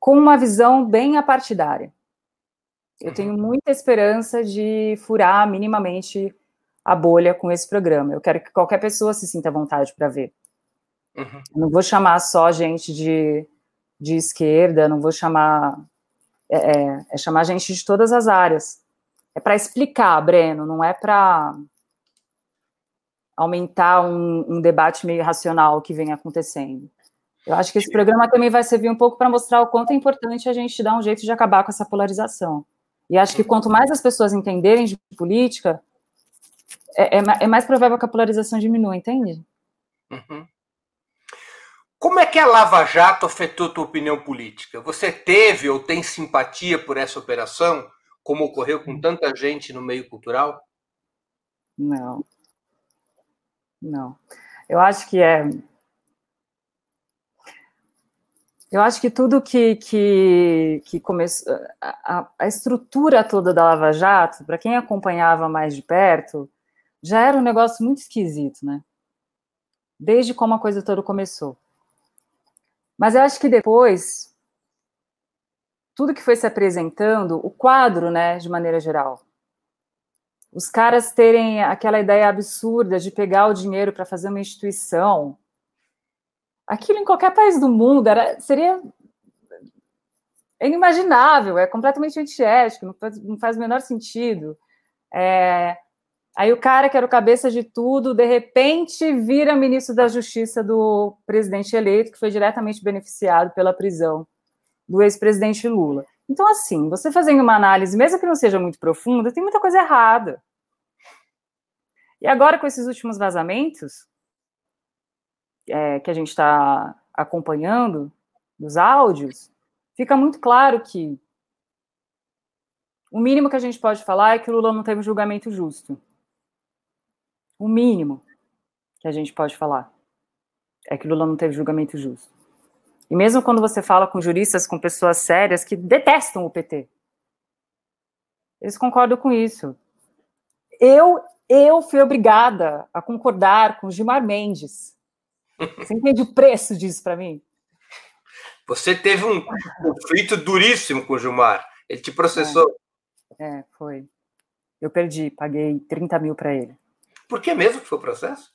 Speaker 3: com uma visão bem apartidária. Eu tenho uhum. muita esperança de furar minimamente a bolha com esse programa. Eu quero que qualquer pessoa se sinta à vontade para ver. Uhum. Não vou chamar só gente de, de esquerda, não vou chamar. É, é, é chamar gente de todas as áreas. É para explicar, Breno, não é para aumentar um, um, debate meio racional que vem acontecendo. Eu acho que esse programa também vai servir um pouco para mostrar o quanto é importante a gente dar um jeito de acabar com essa polarização. E acho que quanto mais as pessoas entenderem de política, é, é, é, mais provável que a polarização diminua, entende? Uhum.
Speaker 2: Como é que a Lava Jato afetou tua opinião política? Você teve ou tem simpatia por essa operação, como ocorreu com tanta gente no meio cultural?
Speaker 3: Não. Não. Eu acho que é. Eu acho que tudo que, que, que começou. A, a estrutura toda da Lava Jato, para quem acompanhava mais de perto, já era um negócio muito esquisito, né? Desde como a coisa toda começou. Mas eu acho que depois, tudo que foi se apresentando, o quadro, né, de maneira geral, os caras terem aquela ideia absurda de pegar o dinheiro para fazer uma instituição, aquilo em qualquer país do mundo era, seria inimaginável, é completamente antiético, não faz, não faz o menor sentido. É, Aí o cara que era o cabeça de tudo, de repente vira ministro da Justiça do presidente eleito, que foi diretamente beneficiado pela prisão do ex-presidente Lula. Então, assim, você fazendo uma análise, mesmo que não seja muito profunda, tem muita coisa errada. E agora, com esses últimos vazamentos, é, que a gente está acompanhando, dos áudios, fica muito claro que o mínimo que a gente pode falar é que o Lula não teve um julgamento justo. O mínimo que a gente pode falar é que Lula não teve julgamento justo. E mesmo quando você fala com juristas, com pessoas sérias que detestam o PT, eles concordam com isso. Eu, eu fui obrigada a concordar com Gilmar Mendes. Você entende o preço disso para mim?
Speaker 2: Você teve um conflito duríssimo com o Gilmar. Ele te processou.
Speaker 3: É, é foi. Eu perdi, paguei 30 mil para ele.
Speaker 2: Por que mesmo que foi o processo?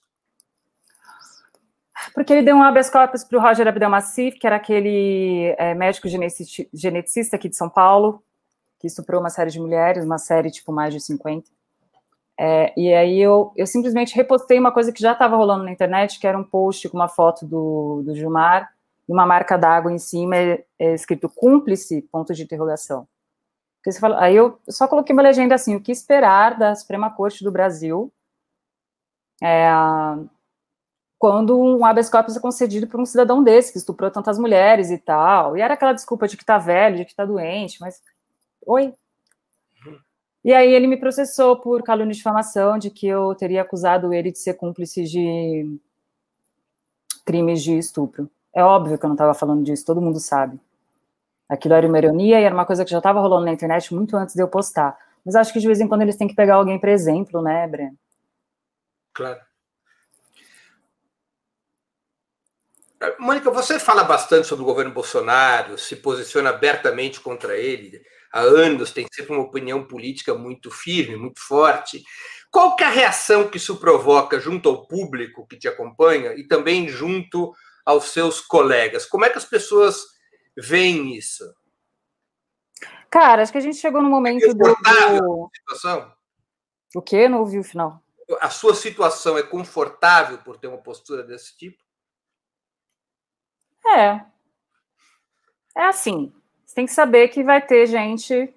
Speaker 3: Porque ele deu um habeas corpus para o Roger Abdelmassif, que era aquele é, médico geneticista aqui de São Paulo, que estuprou uma série de mulheres, uma série tipo mais de 50. É, e aí eu, eu simplesmente repostei uma coisa que já estava rolando na internet, que era um post com uma foto do, do Gilmar e uma marca d'água em cima, é, é escrito cúmplice, ponto de interrogação. Fala, aí eu só coloquei uma legenda assim, o que esperar da Suprema Corte do Brasil é, quando um habeas corpus é concedido por um cidadão desse, que estuprou tantas mulheres e tal, e era aquela desculpa de que tá velho, de que tá doente, mas, oi, e aí ele me processou por calúnia e difamação, de que eu teria acusado ele de ser cúmplice de crimes de estupro. É óbvio que eu não estava falando disso, todo mundo sabe. Aquilo era uma ironia e era uma coisa que já estava rolando na internet muito antes de eu postar. Mas acho que de vez em quando eles têm que pegar alguém para exemplo, né, Breno?
Speaker 2: Claro. Mônica, você fala bastante sobre o governo Bolsonaro, se posiciona abertamente contra ele há anos, tem sempre uma opinião política muito firme, muito forte. Qual que é a reação que isso provoca junto ao público que te acompanha e também junto aos seus colegas? Como é que as pessoas veem isso?
Speaker 3: Cara, acho que a gente chegou no momento é do, do...
Speaker 2: situação?
Speaker 3: O quê? Não ouvi o final.
Speaker 2: A sua situação é confortável por ter uma postura desse tipo?
Speaker 3: É. É assim. Você tem que saber que vai ter gente.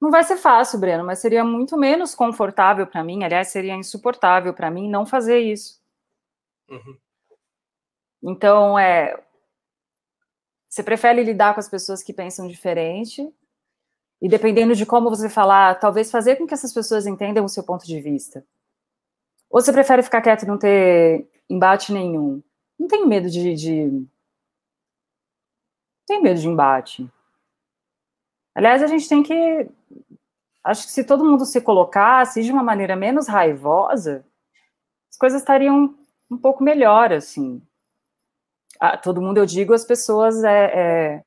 Speaker 3: Não vai ser fácil, Breno, mas seria muito menos confortável para mim. Aliás, seria insuportável para mim não fazer isso. Uhum. Então, é. Você prefere lidar com as pessoas que pensam diferente, e dependendo de como você falar, talvez fazer com que essas pessoas entendam o seu ponto de vista. Ou você prefere ficar quieto e não ter embate nenhum? Não tenho medo de, de tem medo de embate. Aliás, a gente tem que. Acho que se todo mundo se colocasse de uma maneira menos raivosa, as coisas estariam um pouco melhor, assim. Ah, todo mundo, eu digo, as pessoas é, é,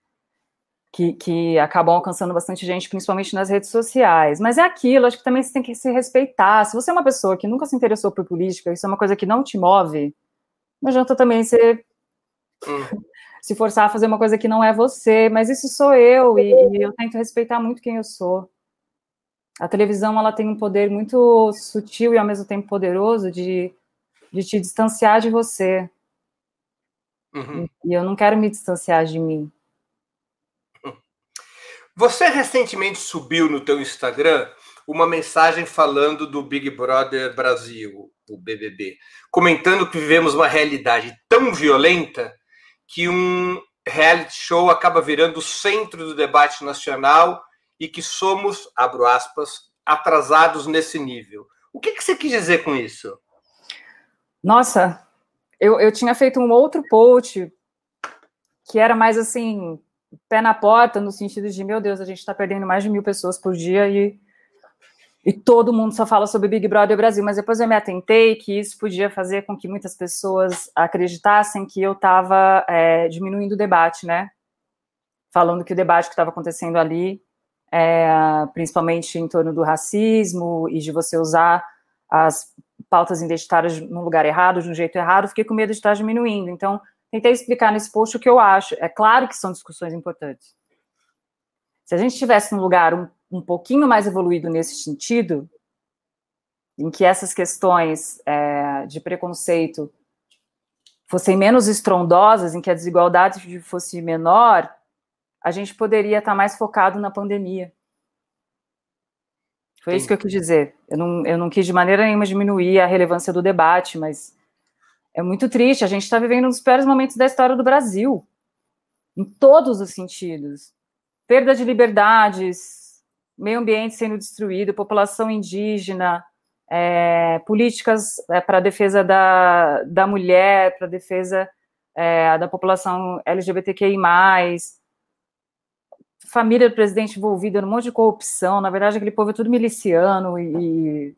Speaker 3: que, que acabam alcançando bastante gente, principalmente nas redes sociais. Mas é aquilo, acho que também você tem que se respeitar. Se você é uma pessoa que nunca se interessou por política, isso é uma coisa que não te move, não adianta também ser. Hum se forçar a fazer uma coisa que não é você, mas isso sou eu e, e, eu tento respeitar muito quem eu sou. A televisão ela tem um poder muito sutil e ao mesmo tempo poderoso de, de te distanciar de você. Uhum. E eu não quero me distanciar de mim.
Speaker 2: Você recentemente subiu no teu Instagram uma mensagem falando do Big Brother Brasil, o BBB, comentando que vivemos uma realidade tão violenta que um reality show acaba virando o centro do debate nacional e que somos, abro aspas, atrasados nesse nível. O que, que você quis dizer com isso?
Speaker 3: Nossa, eu, eu tinha feito um outro post que era mais assim, pé na porta, no sentido de, meu Deus, a gente está perdendo mais de mil pessoas por dia e e todo mundo só fala sobre Big Brother Brasil, mas depois eu me atentei que isso podia fazer com que muitas pessoas acreditassem que eu estava é, diminuindo o debate, né? Falando que o debate que estava acontecendo ali, é, principalmente em torno do racismo e de você usar as pautas identitárias no lugar errado, de um jeito errado, fiquei com medo de estar diminuindo. Então, tentei explicar nesse post o que eu acho. É claro que são discussões importantes. Se a gente estivesse num lugar um um pouquinho mais evoluído nesse sentido, em que essas questões é, de preconceito fossem menos estrondosas, em que a desigualdade fosse menor, a gente poderia estar mais focado na pandemia. Foi Sim. isso que eu quis dizer. Eu não, eu não quis de maneira nenhuma diminuir a relevância do debate, mas é muito triste. A gente está vivendo um dos piores momentos da história do Brasil, em todos os sentidos. Perda de liberdades, meio ambiente sendo destruído, população indígena, é, políticas é, para defesa da, da mulher, para defesa é, da população LGBTQI+, família do presidente envolvida num monte de corrupção, na verdade aquele povo é tudo miliciano e, e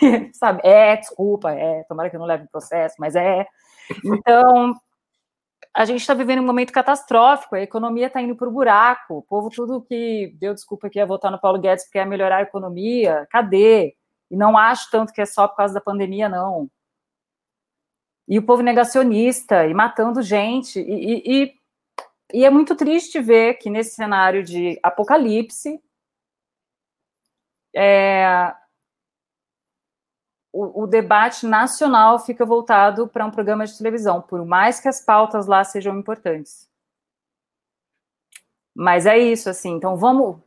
Speaker 3: sabe, é, desculpa, é, tomara que eu não leve processo, mas é, então a gente está vivendo um momento catastrófico, a economia está indo para o buraco, o povo tudo que deu desculpa que ia votar no Paulo Guedes porque ia melhorar a economia, cadê? E não acho tanto que é só por causa da pandemia, não. e o povo negacionista, e matando gente, e, e, e é muito triste ver que nesse cenário de apocalipse, é, o, o, debate nacional fica voltado para um programa de televisão, por mais que as pautas lá sejam importantes. Mas é isso, assim. Então vamos,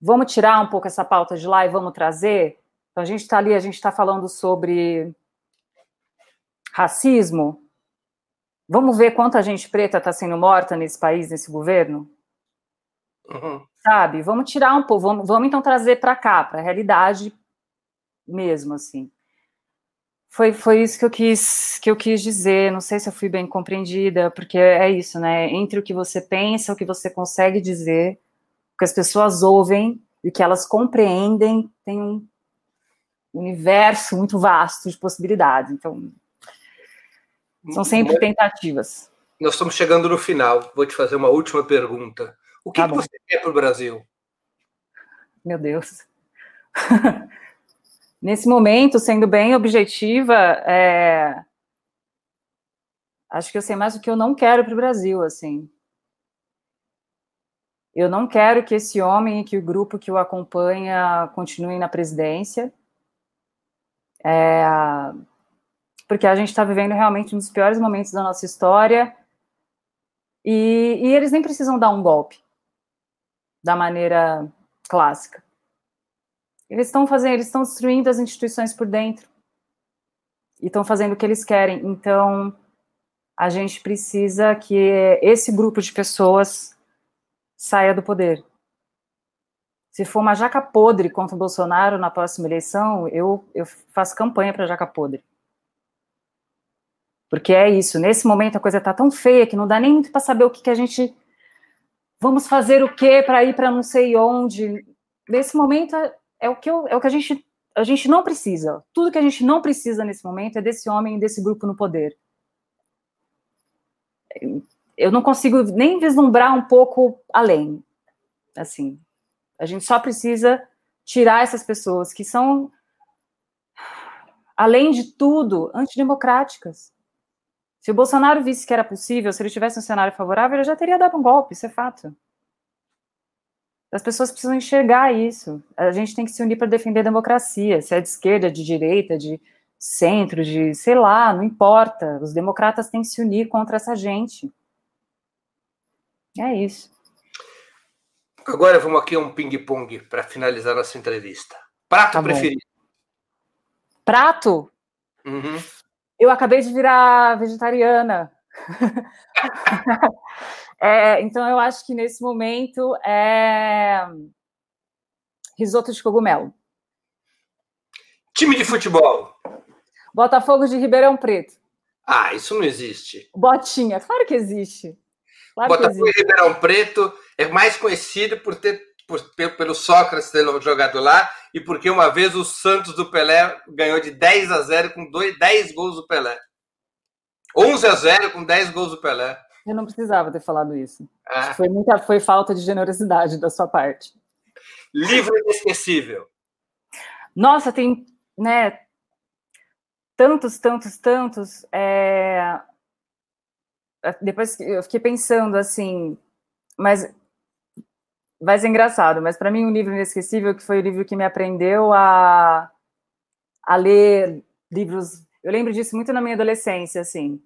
Speaker 3: vamos tirar um pouco essa pauta de lá e vamos trazer. Então a gente está ali, a gente está falando sobre racismo. Vamos ver quanta gente preta está sendo morta nesse país, nesse governo. Uhum. Sabe? Vamos tirar um pouco, vamos, vamos então trazer para cá, para a realidade mesmo, assim. Foi, foi isso que eu quis que eu quis dizer. Não sei se eu fui bem compreendida, porque é isso, né? Entre o que você pensa, o que você consegue dizer, o que as pessoas ouvem e o que elas compreendem, tem um universo muito vasto de possibilidades. Então, são sempre tentativas.
Speaker 2: Nós estamos chegando no final. Vou te fazer uma última pergunta. O que, tá que você quer para o Brasil?
Speaker 3: Meu Deus. Nesse momento, sendo bem objetiva, é... acho que eu sei mais o que eu não quero para o Brasil, assim. Eu não quero que esse homem e que o grupo que o acompanha continuem na presidência. É... Porque a gente está vivendo realmente um dos piores momentos da nossa história. E, e eles nem precisam dar um golpe da maneira clássica. Eles estão fazendo, eles estão destruindo as instituições por dentro e estão fazendo o que eles querem. Então, a gente precisa que esse grupo de pessoas saia do poder. Se for uma jaca podre contra o Bolsonaro na próxima eleição, eu, eu faço campanha para jaca podre. Porque é isso, nesse momento a coisa está tão feia que não dá nem muito para saber o que, que a gente. Vamos fazer o quê para ir para não sei onde. Nesse momento é o que, eu, é o que a, gente, a gente não precisa. Tudo que a gente não precisa nesse momento é desse homem, desse grupo no poder. Eu não consigo nem vislumbrar um pouco além. Assim, a gente só precisa tirar essas pessoas que são, além de tudo, antidemocráticas. Se o Bolsonaro visse que era possível, se ele tivesse um cenário favorável, ele já teria dado um golpe, isso é fato. As pessoas precisam enxergar isso. A gente tem que se unir para defender a democracia, se é de esquerda, de direita, de centro, de sei lá, não importa. Os democratas têm que se unir contra essa gente. É isso.
Speaker 2: Agora vamos aqui a um ping-pong para finalizar nossa entrevista. Prato tá preferido?
Speaker 3: Prato? Uhum. Eu acabei de virar vegetariana. É, então, eu acho que nesse momento é risoto de cogumelo.
Speaker 2: Time de futebol.
Speaker 3: Botafogo de Ribeirão Preto.
Speaker 2: Ah, isso não existe.
Speaker 3: Botinha, claro que existe.
Speaker 2: Claro Botafogo de Ribeirão Preto é mais conhecido por ter por, pelo Sócrates ter jogado lá e porque uma vez o Santos do Pelé ganhou de 10 a 0 com dois, 10 gols do Pelé. 11 a 0 com 10 gols do Pelé.
Speaker 3: Eu não precisava ter falado isso. Ah. Foi muita, foi falta de generosidade da sua parte.
Speaker 2: Livro inesquecível.
Speaker 3: Nossa, tem, né? Tantos, tantos, tantos. É... Depois eu fiquei pensando assim, mas vai ser engraçado. Mas para mim um livro inesquecível que foi o livro que me aprendeu a a ler livros. Eu lembro disso muito na minha adolescência, assim.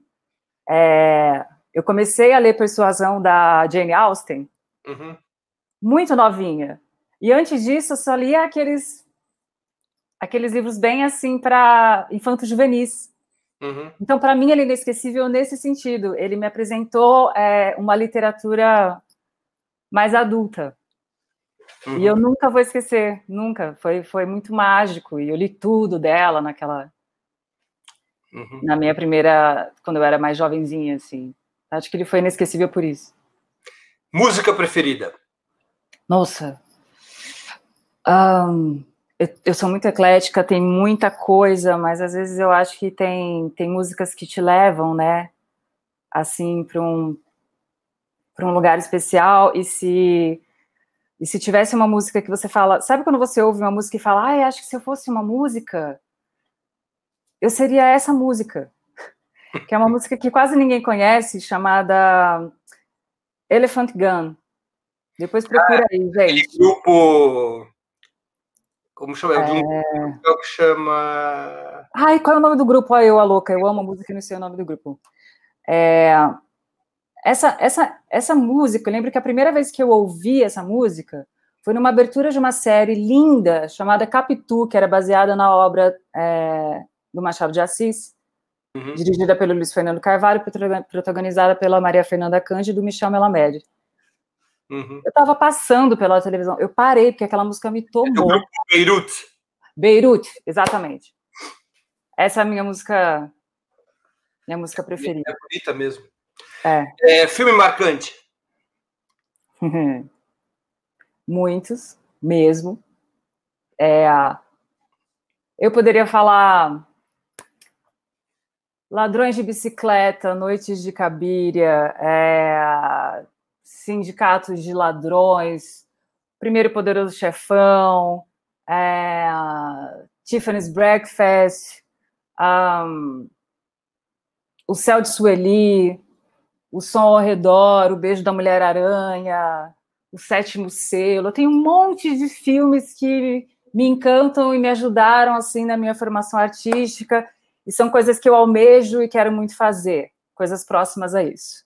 Speaker 3: É, eu comecei a ler Persuasão da Jane Austen, uhum. muito novinha. E antes disso, eu só lia aqueles, aqueles livros bem assim para infantos juvenis. Uhum. Então, para mim, ele é inesquecível nesse sentido. Ele me apresentou é, uma literatura mais adulta. Uhum. E eu nunca vou esquecer, nunca. Foi, foi muito mágico. E eu li tudo dela naquela. Uhum. Na minha primeira. Quando eu era mais jovenzinha, assim. Acho que ele foi inesquecível por isso.
Speaker 2: Música preferida?
Speaker 3: Nossa. Um, eu, eu, sou muito eclética, tem muita coisa, mas às vezes eu acho que tem, tem músicas que te levam, né? Assim, para um, um lugar especial. E se, e se tivesse uma música que você fala. Sabe quando você ouve uma música e fala, ah, acho que se eu fosse uma música, eu seria essa música. Que é uma música que quase ninguém conhece, chamada Elephant Gun. Depois procura ah, aí, gente. Aquele
Speaker 2: grupo. Como chama? É... Um grupo que chama.
Speaker 3: Ai, qual é o nome do grupo? Ai, eu, a louca. Eu amo a música e não sei o nome do grupo. É... Essa, essa, essa música, eu lembro que a primeira vez que eu ouvi essa música foi numa abertura de uma série linda chamada Capitu, que era baseada na obra é, do Machado de Assis, uhum. dirigida pelo Luiz Fernando Carvalho, protagonizada pela Maria Fernanda Cândido e do Michel Melamed. Uhum. Eu estava passando pela televisão, eu parei, porque aquela música me tomou. É
Speaker 2: Beirute.
Speaker 3: Beirute, exatamente. Essa é a minha música, minha música preferida.
Speaker 2: É bonita mesmo.
Speaker 3: É.
Speaker 2: é filme marcante.
Speaker 3: Muitos, mesmo. É, eu poderia falar Ladrões de Bicicleta, Noites de Cabiria, é, Sindicatos de Ladrões, Primeiro Poderoso Chefão, é, Tiffany's Breakfast, um, O Céu de Sueli, O Som ao Redor, O Beijo da Mulher-Aranha, O Sétimo Selo. Tem um monte de filmes que me encantam e me ajudaram assim na minha formação artística e são coisas que eu almejo e quero muito fazer, coisas próximas a isso.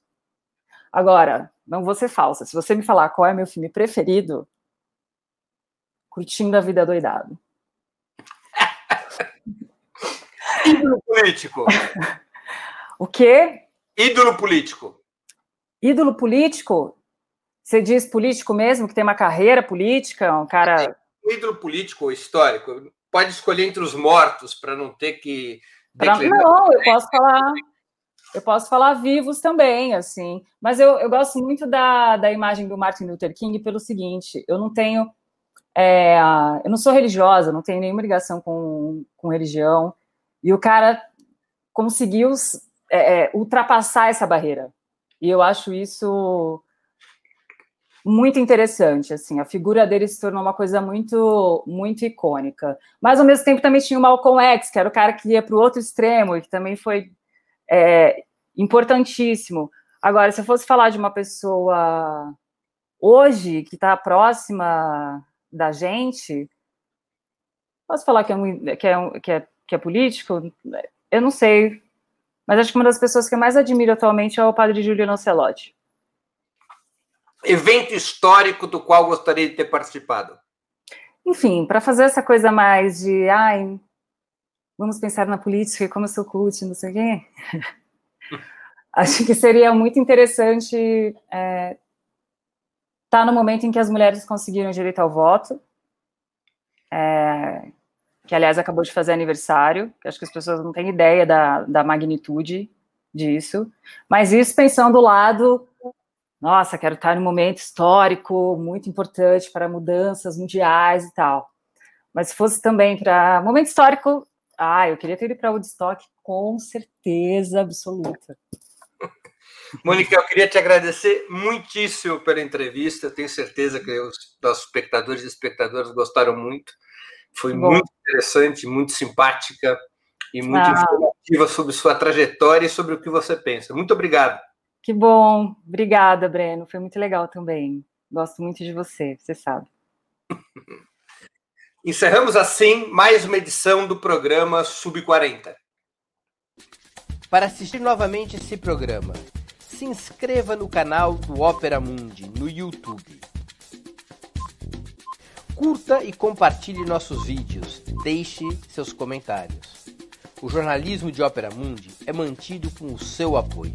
Speaker 3: Agora, não vou ser falsa. Se você me falar qual é meu filme preferido, Curtindo a Vida Doidado.
Speaker 2: Ídolo político.
Speaker 3: o quê?
Speaker 2: Ídolo político.
Speaker 3: Ídolo político? Você diz político mesmo, que tem uma carreira política, um cara.
Speaker 2: Um ídolo político ou histórico. Pode escolher entre os mortos para não ter que.
Speaker 3: Pra... Não, eu posso falar. Eu posso falar vivos também, assim. Mas eu, eu gosto muito da, da imagem do Martin Luther King pelo seguinte: eu não tenho. É, eu não sou religiosa, não tenho nenhuma ligação com, com religião. E o cara conseguiu é, é, ultrapassar essa barreira. E eu acho isso muito interessante, assim, a figura dele se tornou uma coisa muito, muito icônica. Mas, ao mesmo tempo, também tinha o Malcolm X, que era o cara que ia para o outro extremo, e que também foi é, importantíssimo. Agora, se eu fosse falar de uma pessoa hoje, que está próxima da gente, posso falar que é, um, que, é um, que, é, que é político? Eu não sei, mas acho que uma das pessoas que eu mais admiro atualmente é o padre Juliano Ancelotti
Speaker 2: evento histórico do qual gostaria de ter participado?
Speaker 3: Enfim, para fazer essa coisa mais de, ai, vamos pensar na política e como eu sou cult, não sei o quê. Acho que seria muito interessante estar é, tá no momento em que as mulheres conseguiram direito ao voto, é, que aliás acabou de fazer aniversário, que acho que as pessoas não têm ideia da, da magnitude disso, mas isso pensando do lado nossa, quero estar em um momento histórico muito importante para mudanças mundiais e tal. Mas se fosse também para momento histórico, ah, eu queria ter ido para Woodstock com certeza absoluta.
Speaker 2: Mônica, eu queria te agradecer muitíssimo pela entrevista. tenho certeza que os nossos espectadores e espectadoras gostaram muito. Foi Bom. muito interessante, muito simpática e muito ah. informativa sobre sua trajetória e sobre o que você pensa. Muito obrigado.
Speaker 3: Que bom. Obrigada, Breno. Foi muito legal também. Gosto muito de você, você sabe.
Speaker 2: Encerramos assim mais uma edição do programa Sub 40.
Speaker 4: Para assistir novamente esse programa, se inscreva no canal do Ópera Mundi no YouTube. Curta e compartilhe nossos vídeos. Deixe seus comentários. O jornalismo de Ópera Mundi é mantido com o seu apoio.